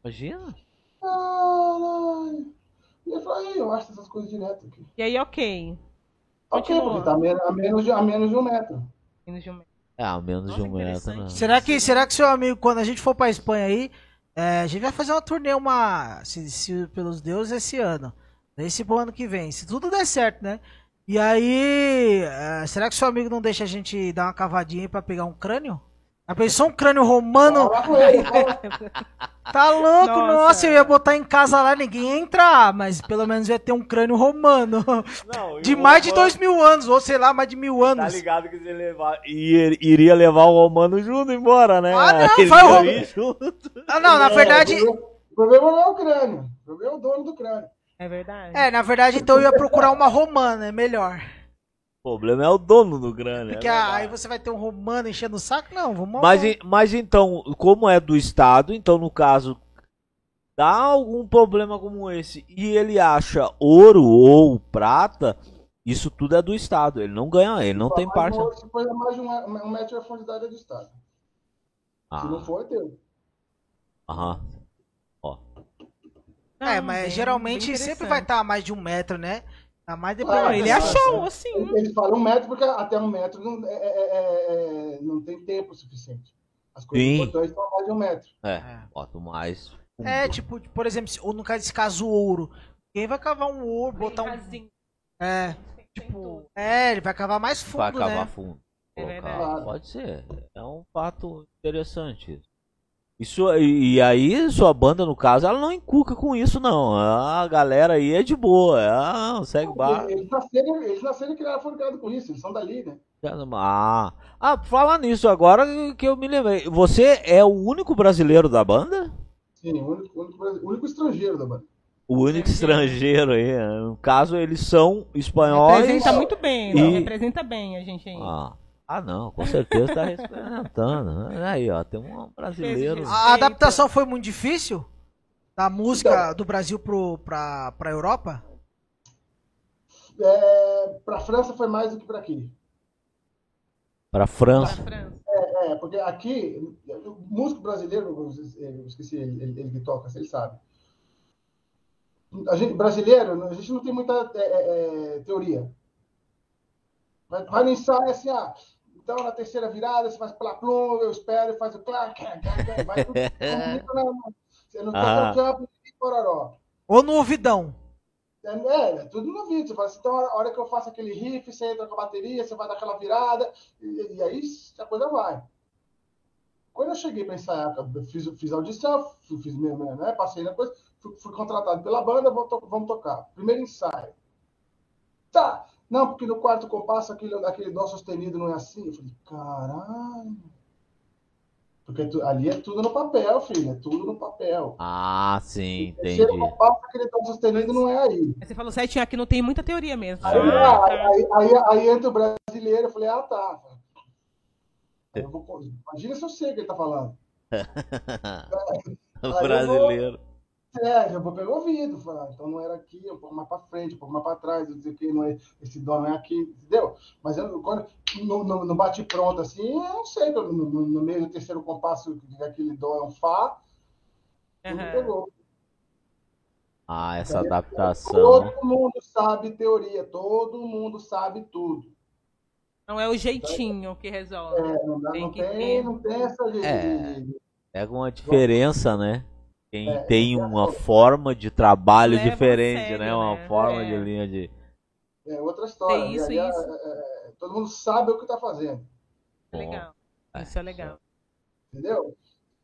Imagina. Caralho. E eu falei, eu acho essas coisas direto aqui. E aí, ok. Ok, porque tá a menos, a menos, de, a menos de um metro. Menos de um metro. É, ao menos Nossa, de um metro, né? Será que, será que seu amigo, quando a gente for pra Espanha aí, é, a gente vai fazer uma turnê, uma. Se, se, pelos deuses, esse ano. Esse pro ano que vem. Se tudo der certo, né? E aí. É, será que seu amigo não deixa a gente dar uma cavadinha aí pra pegar um crânio? A pensou um crânio romano? tá louco, nossa. nossa. eu ia botar em casa lá, ninguém ia entrar, mas pelo menos ia ter um crânio romano. Não, de mais romano... de dois mil anos, ou sei lá, mais de mil anos. Tá ligado que ele levar, iria levar o romano junto embora, né? Ah, não, ele foi o romano. Ah, não, na verdade. O problema não é o crânio, o problema é o dono do crânio. É verdade. É, na verdade, então eu ia procurar uma romana, é melhor. O problema é o dono do grande. Porque é aí você vai ter um romano enchendo o saco? Não, vamos mas, mas então, como é do Estado, então no caso, dá algum problema como esse e ele acha ouro ou prata, isso tudo é do Estado. Ele não ganha, ele não tem parte. Se for mais de um, um metro de profundidade é do Estado. Ah. Se não for, é teu. Aham. Ó. é, mas bem, geralmente bem sempre vai estar tá a mais de um metro, né? Tá mais depois. Ah, ele achou, assim. Ele fala um metro porque até um metro não, é, é, é, é não tem tempo suficiente. As coisas Sim. importantes estão mais de um metro. É, é. bota mais. É, tipo, por exemplo, ou no caso desse caso, o ouro. Quem vai cavar um ouro, botar um. É. Tipo, é, ele vai cavar mais fundo. Vai cavar né? fundo. É. Pode ser. É um fato interessante. Isso, e, e, aí, sua banda, no caso, ela não encuca com isso, não. A galera aí é de boa. É, segue bar. Eles nasceram, eles nasceram e criaram, foram criados com isso. Eles são dali, né? Ah, ah, falar nisso agora que eu me lembrei. Você é o único brasileiro da banda? Sim, o único, único, único estrangeiro da banda. O único estrangeiro aí. No caso, eles são espanhóis. Representa muito bem, e... representa bem a gente aí. Ah. Ah, não, com certeza está representando. Aí, ó, tem um brasileiro. A adaptação foi muito difícil? Da música então, do Brasil pro, pra, pra Europa? É, pra França foi mais do que para aqui. Pra França? É, é, porque aqui, o músico brasileiro, eu esqueci, ele, ele, ele que toca, ele sabe. A gente, brasileiro, a gente não tem muita é, é, é teoria. Vai, vai no ensaio assim, ah, então, na terceira virada, você faz plá plum, eu espero, e faz o clá, vai tudo, Você não tá no campo de pororó. Ou no ouvidão. É, é, é, tudo no ouvido. Você fala assim, então, a hora que eu faço aquele riff, você entra com a bateria, você vai dar aquela virada, e, e aí a coisa vai. Quando eu cheguei para ensaiar, eu fiz, fiz audição, fiz mesmo, né, passei na coisa, fui, fui contratado pela banda, vamos, to vamos tocar. Primeiro ensaio. Tá, não, porque no quarto compasso aquele, aquele dó sustenido não é assim. Eu falei, caralho. Porque tu, ali é tudo no papel, filho. É tudo no papel. Ah, sim, entendi. No compasso, aquele dó sustenido não é aí. Você falou certinho, aqui não tem muita teoria mesmo. Aí, ah, aí, aí, aí, aí, entra o brasileiro, eu falei, ah, tá. Eu vou, imagina se eu sei o que ele tá falando. brasileiro. É, já vou pelo ouvido, falar, então não era aqui, um pouco mais para frente, um pouco mais para trás, eu dizer que não é, esse dó não é aqui, entendeu? Mas eu, quando, no, no, no bate pronto assim, eu não sei, no, no, no, meio do terceiro compasso, aquele dó é um Fá, uhum. pegou. Ah, essa adaptação. Todo mundo sabe teoria, todo mundo sabe tudo. Não é o jeitinho que resolve. É, não, dá, tem, não, tem, não tem essa. É, é uma diferença, né? Quem é, tem uma forma de trabalho diferente, sério, né? Uma né? forma é. de linha de. É outra história. isso, isso. É, é, todo mundo sabe o que está fazendo. Legal. É. Isso é legal. Entendeu?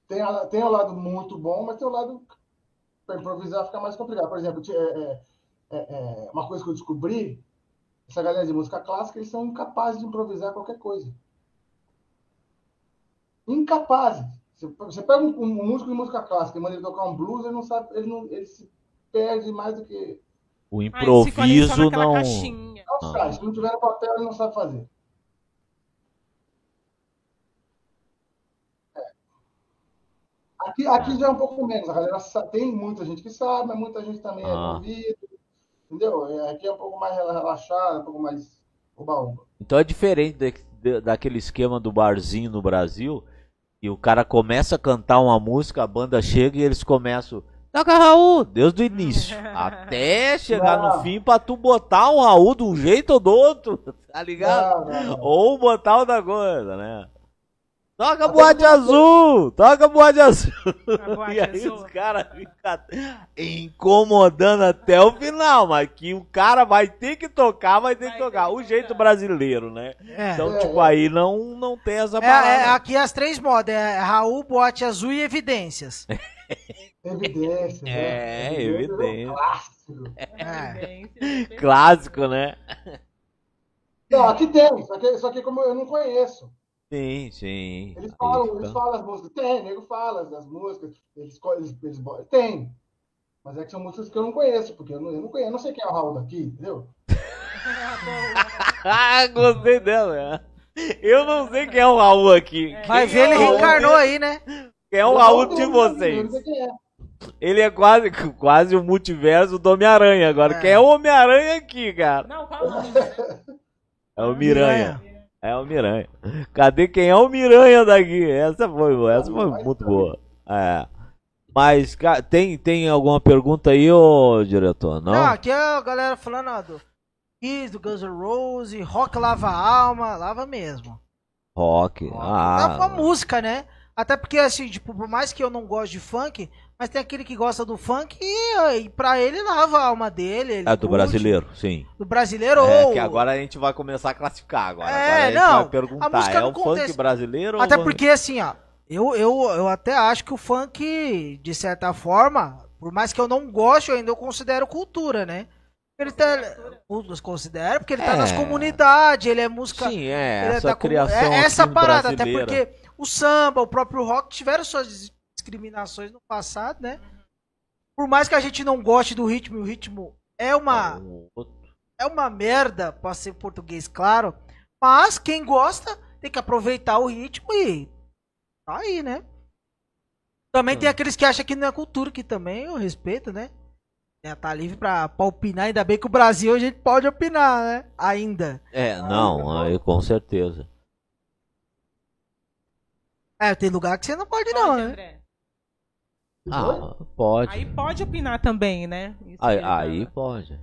Tem, tem o lado muito bom, mas tem o lado para improvisar fica mais complicado. Por exemplo, é, uma coisa que eu descobri, essa galera de música clássica, eles são incapazes de improvisar qualquer coisa. Incapazes. Você pega um, um, músico de música clássica e manda ele tocar um blues, ele não sabe, ele, não, ele se perde mais do que. O improviso ah, não. Caixinha. Não sai. Se não tiver no papel, ele não sabe fazer. É. Aqui, aqui já é um pouco menos. A galera sabe, tem muita gente que sabe, mas muita gente também é ah. é envolvida. Entendeu? Aqui é um pouco mais relaxado, um pouco mais oba-oba. Então é diferente de, de, daquele esquema do barzinho no Brasil e o cara começa a cantar uma música, a banda chega e eles começam. Toca Raul, desde o início. até chegar não. no fim pra tu botar o Raul de um jeito ou do outro, tá ligado? Não, não, ou botar outra coisa, né? Toca boate azul! Toca boate azul! Boate e aí azul. os caras ficam incomodando até o final, mas que o cara vai ter que tocar, vai ter vai que tocar. Ter o jeito brasileiro, né? É. Então, é, tipo, aí não, não tem essa. É, é, aqui as três modas, é Raul, boate azul e evidências. evidências, É, é evidência. Clássico. Clássico, né? Não, aqui tem, só que, só que como eu não conheço. Sim, sim. Eles falam, eles falam as músicas. Tem, nego fala as músicas. Eles, eles, eles, tem. Mas é que são músicas que eu não conheço, porque eu não, eu não conheço. Eu não sei quem é o Raul daqui, entendeu? ah, gostei dela. Eu não sei quem é o Raul aqui. É. Mas ele é reencarnou aí, né? Quem é o Raul de vocês? É. Ele é quase, quase o multiverso do Homem-Aranha agora. É. Quem é o Homem-Aranha aqui, cara? Não, calma. É o Miranha. É o Miranha. Cadê quem é o Miranha daqui? Essa foi, essa foi muito boa. É. Mas tem, tem alguma pergunta aí, ô diretor? Não? Não, aqui é a galera falando ó, do Kiss, do Guns N' Roses, rock lava a alma, lava mesmo. Rock, rock. ah. Lava a música, né? Até porque, assim, tipo, por mais que eu não goste de funk, mas tem aquele que gosta do funk e, e pra ele lava a alma dele. é do curte. brasileiro, sim. Do brasileiro é, ou. que agora a gente vai começar a classificar agora. É, agora a não. Vai perguntar, é o contexto... funk brasileiro Até ou. porque, assim, ó, eu, eu, eu até acho que o funk, de certa forma, por mais que eu não goste, eu ainda eu considero cultura, né? Ele tá. Considera, porque ele tá é. nas comunidades, ele é música. Sim, é. Essa é, tá criação. É, essa parada, brasileira. até porque o samba, o próprio rock tiveram suas discriminações no passado, né? Por mais que a gente não goste do ritmo, o ritmo é uma. É uma merda, pra ser português, claro. Mas quem gosta tem que aproveitar o ritmo e. Tá aí, né? Também tem aqueles que acham que não é cultura, que também eu respeito, né? É, tá livre pra, pra opinar, ainda bem que o Brasil a gente pode opinar, né? Ainda. É, não, aí com certeza. É, tem lugar que você não pode, pode não, né? Ah, pode. Aí pode opinar também, né? aí, aí pode.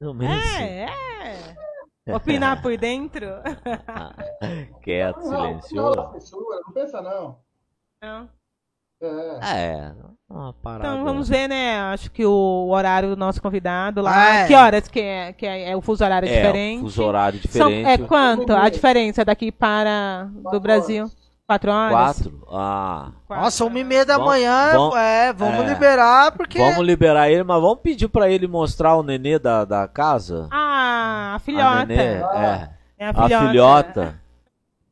É, é. Opinar por dentro. Quieto, silencioso. Não, não pensa não. Não. É. é então vamos ver, né? Acho que o horário do nosso convidado lá. Ah, é. Que horas que é? Que é, é o fuso horário é, diferente? fuso horário diferente. São, é quanto a diferença daqui para do Brasil? Quatro horas? Quatro? Ah. Quatro. Nossa, uma e meia da manhã, vamos, é, vamos é, liberar, porque... Vamos liberar ele, mas vamos pedir pra ele mostrar o nenê da, da casa? Ah, a filhota. A nenê, ah. é. é a filhota. A filhota.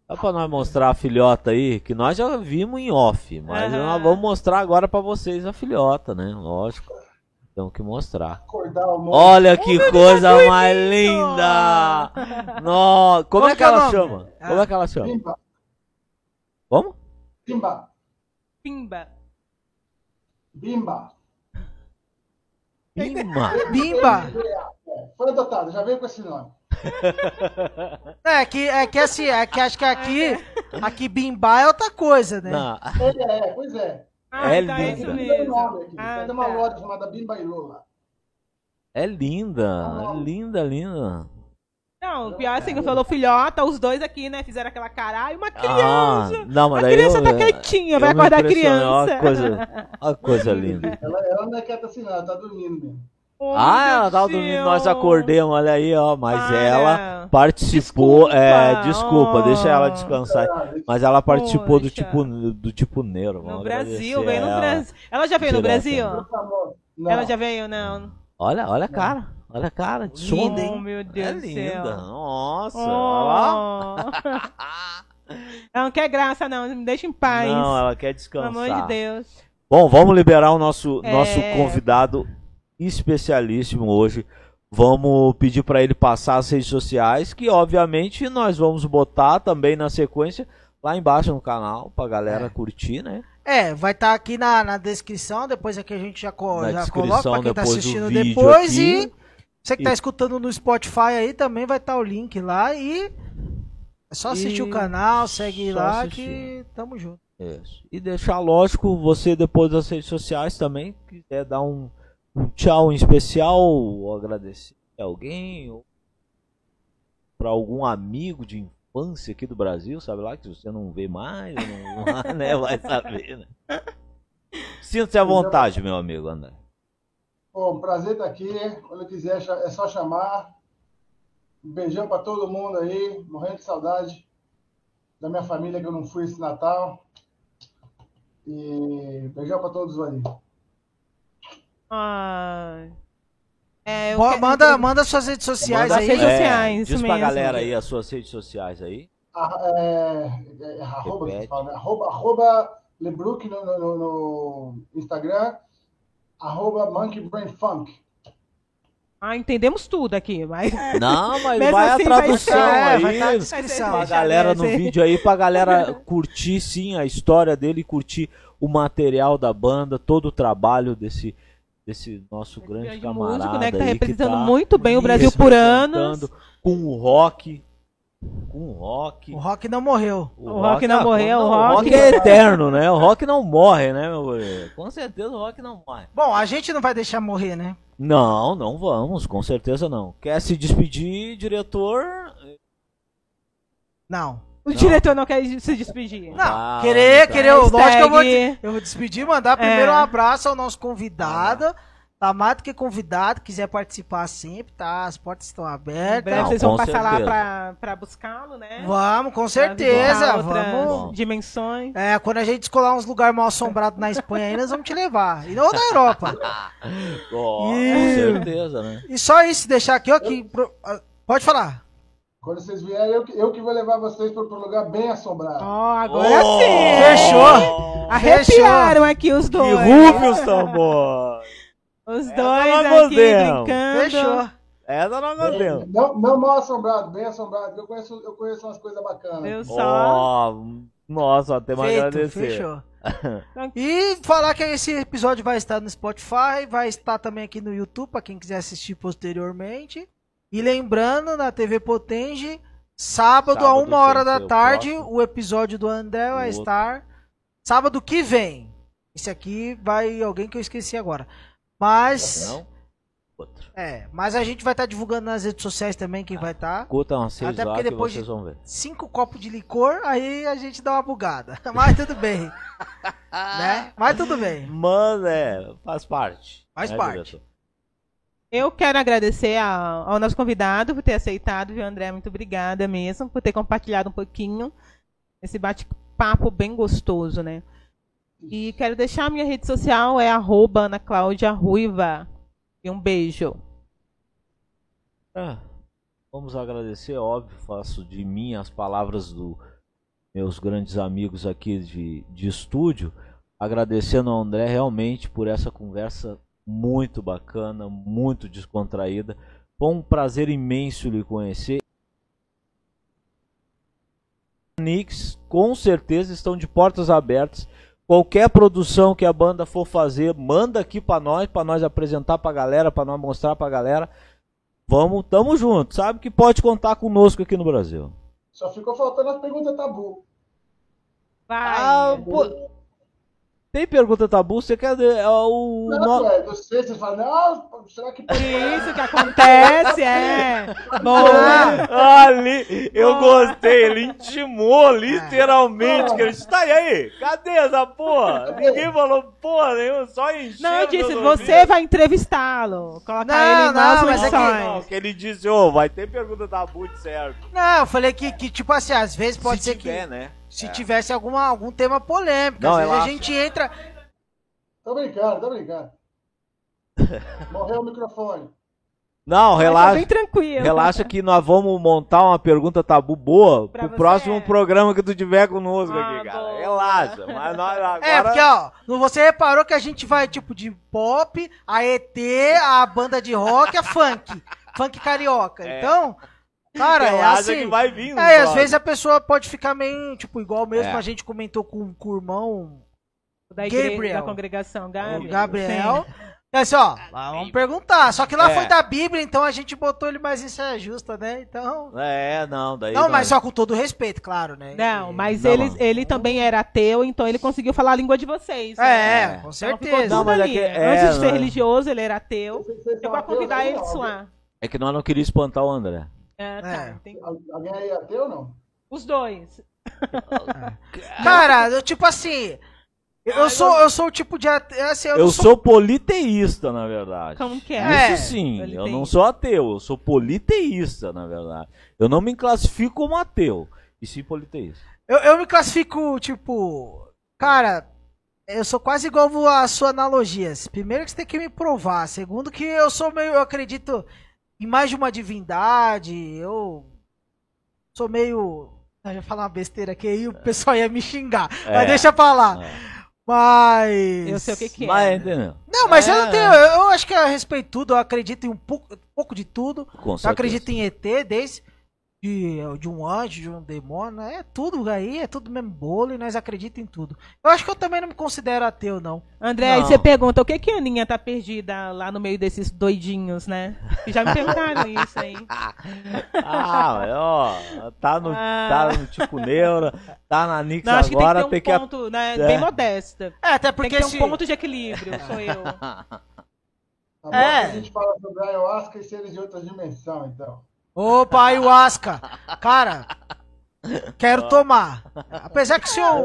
Dá pra nós mostrar a filhota aí, que nós já vimos em off, mas uhum. nós vamos mostrar agora pra vocês a filhota, né? Lógico. Temos que mostrar. Olha que oh, coisa mais linda! Nossa, como, como é que ela chama? Ah. Como é que ela chama? Como? Pimba. Pimba. Bimba. Bimba. Bimba. Foi adotado, já veio com esse nome. É que, é que assim, é que acho que aqui, aqui Bimba é outra coisa, né? Não. É, é, pois é. Ah, é tá linda. mesmo. Ah, tem uma tá. loja chamada Bimba e Lola. É linda, é linda, linda. Não, o pior assim, que falou filhota, os dois aqui, né, fizeram aquela cara, e uma ah, criança. Ah, não, mas a criança eu, tá quietinha, vai acordar a criança. Olha coisa, olha coisa linda. Ela, ela não é quieta assim, não, ela tá dormindo mesmo. Oh, ah, ela tava dormindo, nós acordemos, olha aí, ó. Mas Para. ela participou. Desculpa. É, desculpa, oh. deixa ela descansar. Mas ela participou do tipo, do tipo Nero. No Brasil, veio no Brasil. Ela já veio no Brasil? Não. Ela já veio, não. Olha, olha a cara. Olha a cara, de linda, hein? Meu Deus é linda. Céu. Nossa, oh. ela não quer graça, não. Me deixa em paz. Não, ela quer descansar. Pelo amor de Deus. Bom, vamos liberar o nosso, é... nosso convidado especialíssimo hoje. Vamos pedir para ele passar as redes sociais, que obviamente nós vamos botar também na sequência lá embaixo no canal pra galera é. curtir, né? É, vai estar tá aqui na, na descrição, depois aqui a gente já, co já coloca pra quem tá assistindo depois aqui. e você que tá e... tá escutando no Spotify aí também vai estar tá o link lá e é só assistir e... o canal, segue só lá assistir. que tamo junto. Isso. E deixar lógico, você depois das redes sociais também, quiser dar um um tchau em especial, ou agradecer a alguém, ou para algum amigo de infância aqui do Brasil, sabe lá, que você não vê mais, não, né, vai saber, né? Sinta-se à vontade, meu amigo André. Bom, prazer estar aqui. Quando quiser, é só chamar. Um beijão para todo mundo aí, morrendo de saudade da minha família que eu não fui esse Natal. E beijão para todos aí. Ah. É, manda, quero... manda suas redes sociais manda aí. Redes sociais, é, diz pra mesmo. galera aí as suas redes sociais aí. Ah, é, é, arroba, fala, né? arroba, arroba Lebrook no, no, no, Instagram, arroba Monkey Brain Funk. Ah, entendemos tudo aqui, mas. Não, mas vai assim, a tradução vai aí. Vai tá a descrição. Pra galera no vídeo aí, pra galera curtir sim a história dele, curtir o material da banda, todo o trabalho desse desse nosso grande, grande camarada músico, né, que tá representando que tá muito bem o Brasil por anos com o rock com o rock. O rock não morreu. O, o rock, não morreu, o rock... rock é eterno, né? O rock não morre, né, meu guri? Com certeza o rock não morre. Bom, a gente não vai deixar morrer, né? Não, não vamos, com certeza não. Quer se despedir, diretor? Não. O não. diretor não quer se despedir. Não, ah, querer, tá. querer. Lógico que eu vou, eu vou despedir, mandar primeiro é. um abraço ao nosso convidado. Ah, Tá mais do que convidado, quiser participar sempre, tá? As portas estão abertas. Em breve vocês vão passar certeza. lá pra, pra buscá-lo, né? Vamos, com certeza. Vamos. Dimensões. É, quando a gente descolar uns lugares mal assombrados na Espanha aí, nós vamos te levar. E não na Europa. oh, e... Com certeza, né? E só isso, deixar aqui, ó. Que... Ah, pode falar. Quando vocês vierem, eu, eu que vou levar vocês para um lugar bem assombrado. Ó, oh, agora oh, sim! Fechou! Arrepiaram aqui os dois. Que rufe os tambores! Os Essa dois aqui brincando. Fechou. Essa não gostei. Não, não mal assombrado, bem assombrado. Eu conheço, eu conheço umas coisas bacanas. Eu só. Oh, nossa, até mais agradecer. Fechou. e falar que esse episódio vai estar no Spotify, vai estar também aqui no YouTube para quem quiser assistir posteriormente. E lembrando, na TV Potenge, sábado, sábado a uma hora da tarde, o, o episódio do André vai estar. Sábado que vem. Esse aqui vai alguém que eu esqueci agora. Mas. Não? Outro. É, mas a gente vai estar tá divulgando nas redes sociais também quem ah, vai estar. Tá. Curta uma Até porque depois vocês vão ver. cinco copos de licor, aí a gente dá uma bugada. Mas tudo bem. né? Mas tudo bem. Mas é, faz parte. Faz né, parte. Diretor? Eu quero agradecer ao, ao, nosso convidado por ter aceitado, viu, André? Muito obrigada mesmo por ter compartilhado um pouquinho esse bate-papo bem gostoso, né? E quero deixar a minha rede social, é arroba Ana Cláudia Ruiva. E um beijo. Ah, vamos agradecer, óbvio, faço de mim as palavras dos meus grandes amigos aqui de, de estúdio, agradecendo ao André realmente por essa conversa muito bacana, muito descontraída. Foi um prazer imenso lhe conhecer. Nix, com certeza estão de portas abertas Qualquer produção que a banda for fazer, manda aqui para nós, para nós apresentar para a galera, para nós mostrar para a galera. Vamos, tamo junto. Sabe que pode contar conosco aqui no Brasil. Só ficou faltando as perguntas tabu. Vai. Ah, pô, tem pergunta tabu? Você quer é, o. Não, no... é, não sei, você fala, não, será que. Isso que acontece, é. Boa. Ali, eu gostei, ele intimou literalmente. Que ele disse, tá aí, cadê essa porra? Ninguém falou porra nenhuma, só encheu. Não, eu disse, você vai entrevistá-lo. Colocar não, ele nas não, mas é que, não, que ele disse, ô, oh, vai ter pergunta tabu de certo. Não, eu falei que, que tipo assim, às vezes pode Se ser tiver, que. né? Se é. tivesse alguma, algum tema polêmico. Não, Às vezes a gente entra. Tô brincando, tô brincando. Morreu o microfone. Não, relaxa. bem tranquilo. Relaxa que nós vamos montar uma pergunta tabu boa pra pro você. próximo programa que tu tiver conosco ah, aqui, cara. Boa. Relaxa. Mas nós agora... É, porque, ó, você reparou que a gente vai, tipo, de pop, a ET, a banda de rock, a funk. funk carioca. É. Então, Cara, é assim. Que vai vir, é, às vezes a pessoa pode ficar meio, tipo, igual mesmo é. a gente comentou com, com o irmão da, igreja, Gabriel. da congregação, Gabriel. O Gabriel. É assim, ó, vamos perguntar. Só que lá é. foi da Bíblia, então a gente botou ele mais em saia justa, né? Então. É, não, daí. Não, mas só com todo respeito, claro, né? Não, mas não, ele, ele também era ateu, então ele conseguiu falar a língua de vocês. Né? É, com então certeza. Não, mas é que, é, Antes de ser religioso, ele era ateu. Eu vou convidar ele de suar. É que nós não queríamos espantar o André. É, tá. É. Tem... Alguém aí é ateu ou não? Os dois. Cara, eu, tipo assim. Eu sou, eu sou o tipo de ateu. Assim, eu, eu sou... sou... politeísta, na verdade. Como que é? Isso sim, é, eu não sou ateu, eu sou politeísta, na verdade. Eu não me classifico como ateu, e sim politeísta. Eu, eu me classifico, tipo. Cara, eu sou quase igual a sua analogia. Primeiro que você tem que me provar. Segundo que eu sou meio. Eu acredito em mais de uma divindade. Eu sou meio. Eu ia falar uma besteira aqui aí o pessoal ia me xingar. É, mas deixa pra lá. É. Mas. Eu sei o que, que é. Né? Não, mas é. eu não tenho. Eu acho que eu respeito tudo, eu acredito em um pouco, um pouco de tudo. Com eu acredito em ET, desde. De, de um anjo, de um demônio, é tudo aí, é tudo mesmo bolo e nós acreditamos em tudo. Eu acho que eu também não me considero ateu, não. André, aí você pergunta, o que que a Aninha tá perdida lá no meio desses doidinhos, né? Já me perguntaram isso aí. ah, ó, tá no, ah. tá no tipo neura, tá na Nix não, acho agora, que tem que ter um ponto, né, é. bem modesta. É, até porque tem que ter um ponto de equilíbrio, sou eu. Tá é. a gente fala sobre ayahuasca e seres de outra dimensão, então. Opa, ayahuasca! Cara, quero tomar. Apesar que o senhor.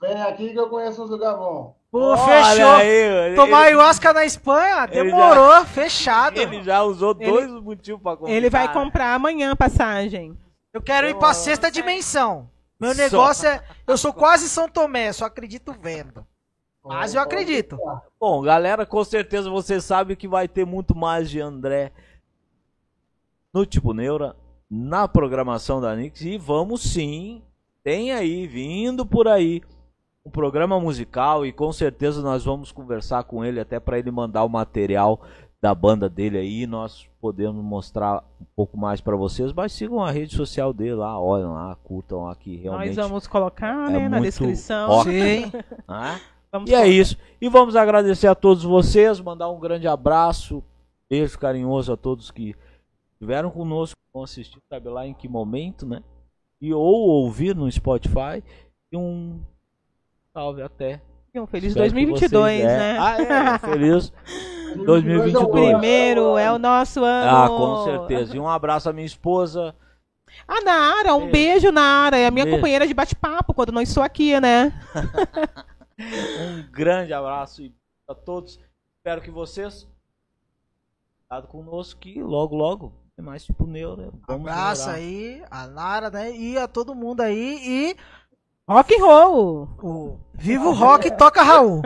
Vem aqui que eu conheço uns lugares bons. Pô, fechou. Aí, Tomar ele... ayahuasca na Espanha, demorou, já... fechado. Ele já usou ele... dois motivos pra comprar. Ele vai comprar amanhã a passagem. Eu quero ir pra sexta dimensão. Meu negócio só... é. Eu sou quase São Tomé, só acredito vendo. Mas eu acredito. Bom, galera, com certeza você sabe que vai ter muito mais de André no Tipo Neura, na programação da Nix. E vamos sim, tem aí, vindo por aí, um programa musical. E com certeza nós vamos conversar com ele até para ele mandar o material da banda dele aí. Nós podemos mostrar um pouco mais para vocês. Mas sigam a rede social dele lá, olhem lá, curtam aqui. Realmente nós vamos colocar é né, na descrição. Sim. Vamos e é isso. E vamos agradecer a todos vocês, mandar um grande abraço, beijo carinhoso a todos que estiveram conosco, vão assistir, sabe lá em que momento, né? E ou ouvir no Spotify. E um salve até. E um feliz Espero 2022, vocês, né? Ah, é, feliz 2022. O primeiro é o nosso ano. Ah, com certeza. E um abraço à minha esposa. A Nara, um beijo, beijo Nara. É a minha beijo. companheira de bate-papo quando não estou aqui, né? um grande abraço a todos. Espero que vocês conosco que logo, logo é mais tipo neuro. Vamos Abraço melhorar. aí, a Nara, né? E a todo mundo aí. E. Rock and roll! O Vivo Rock toca Raul.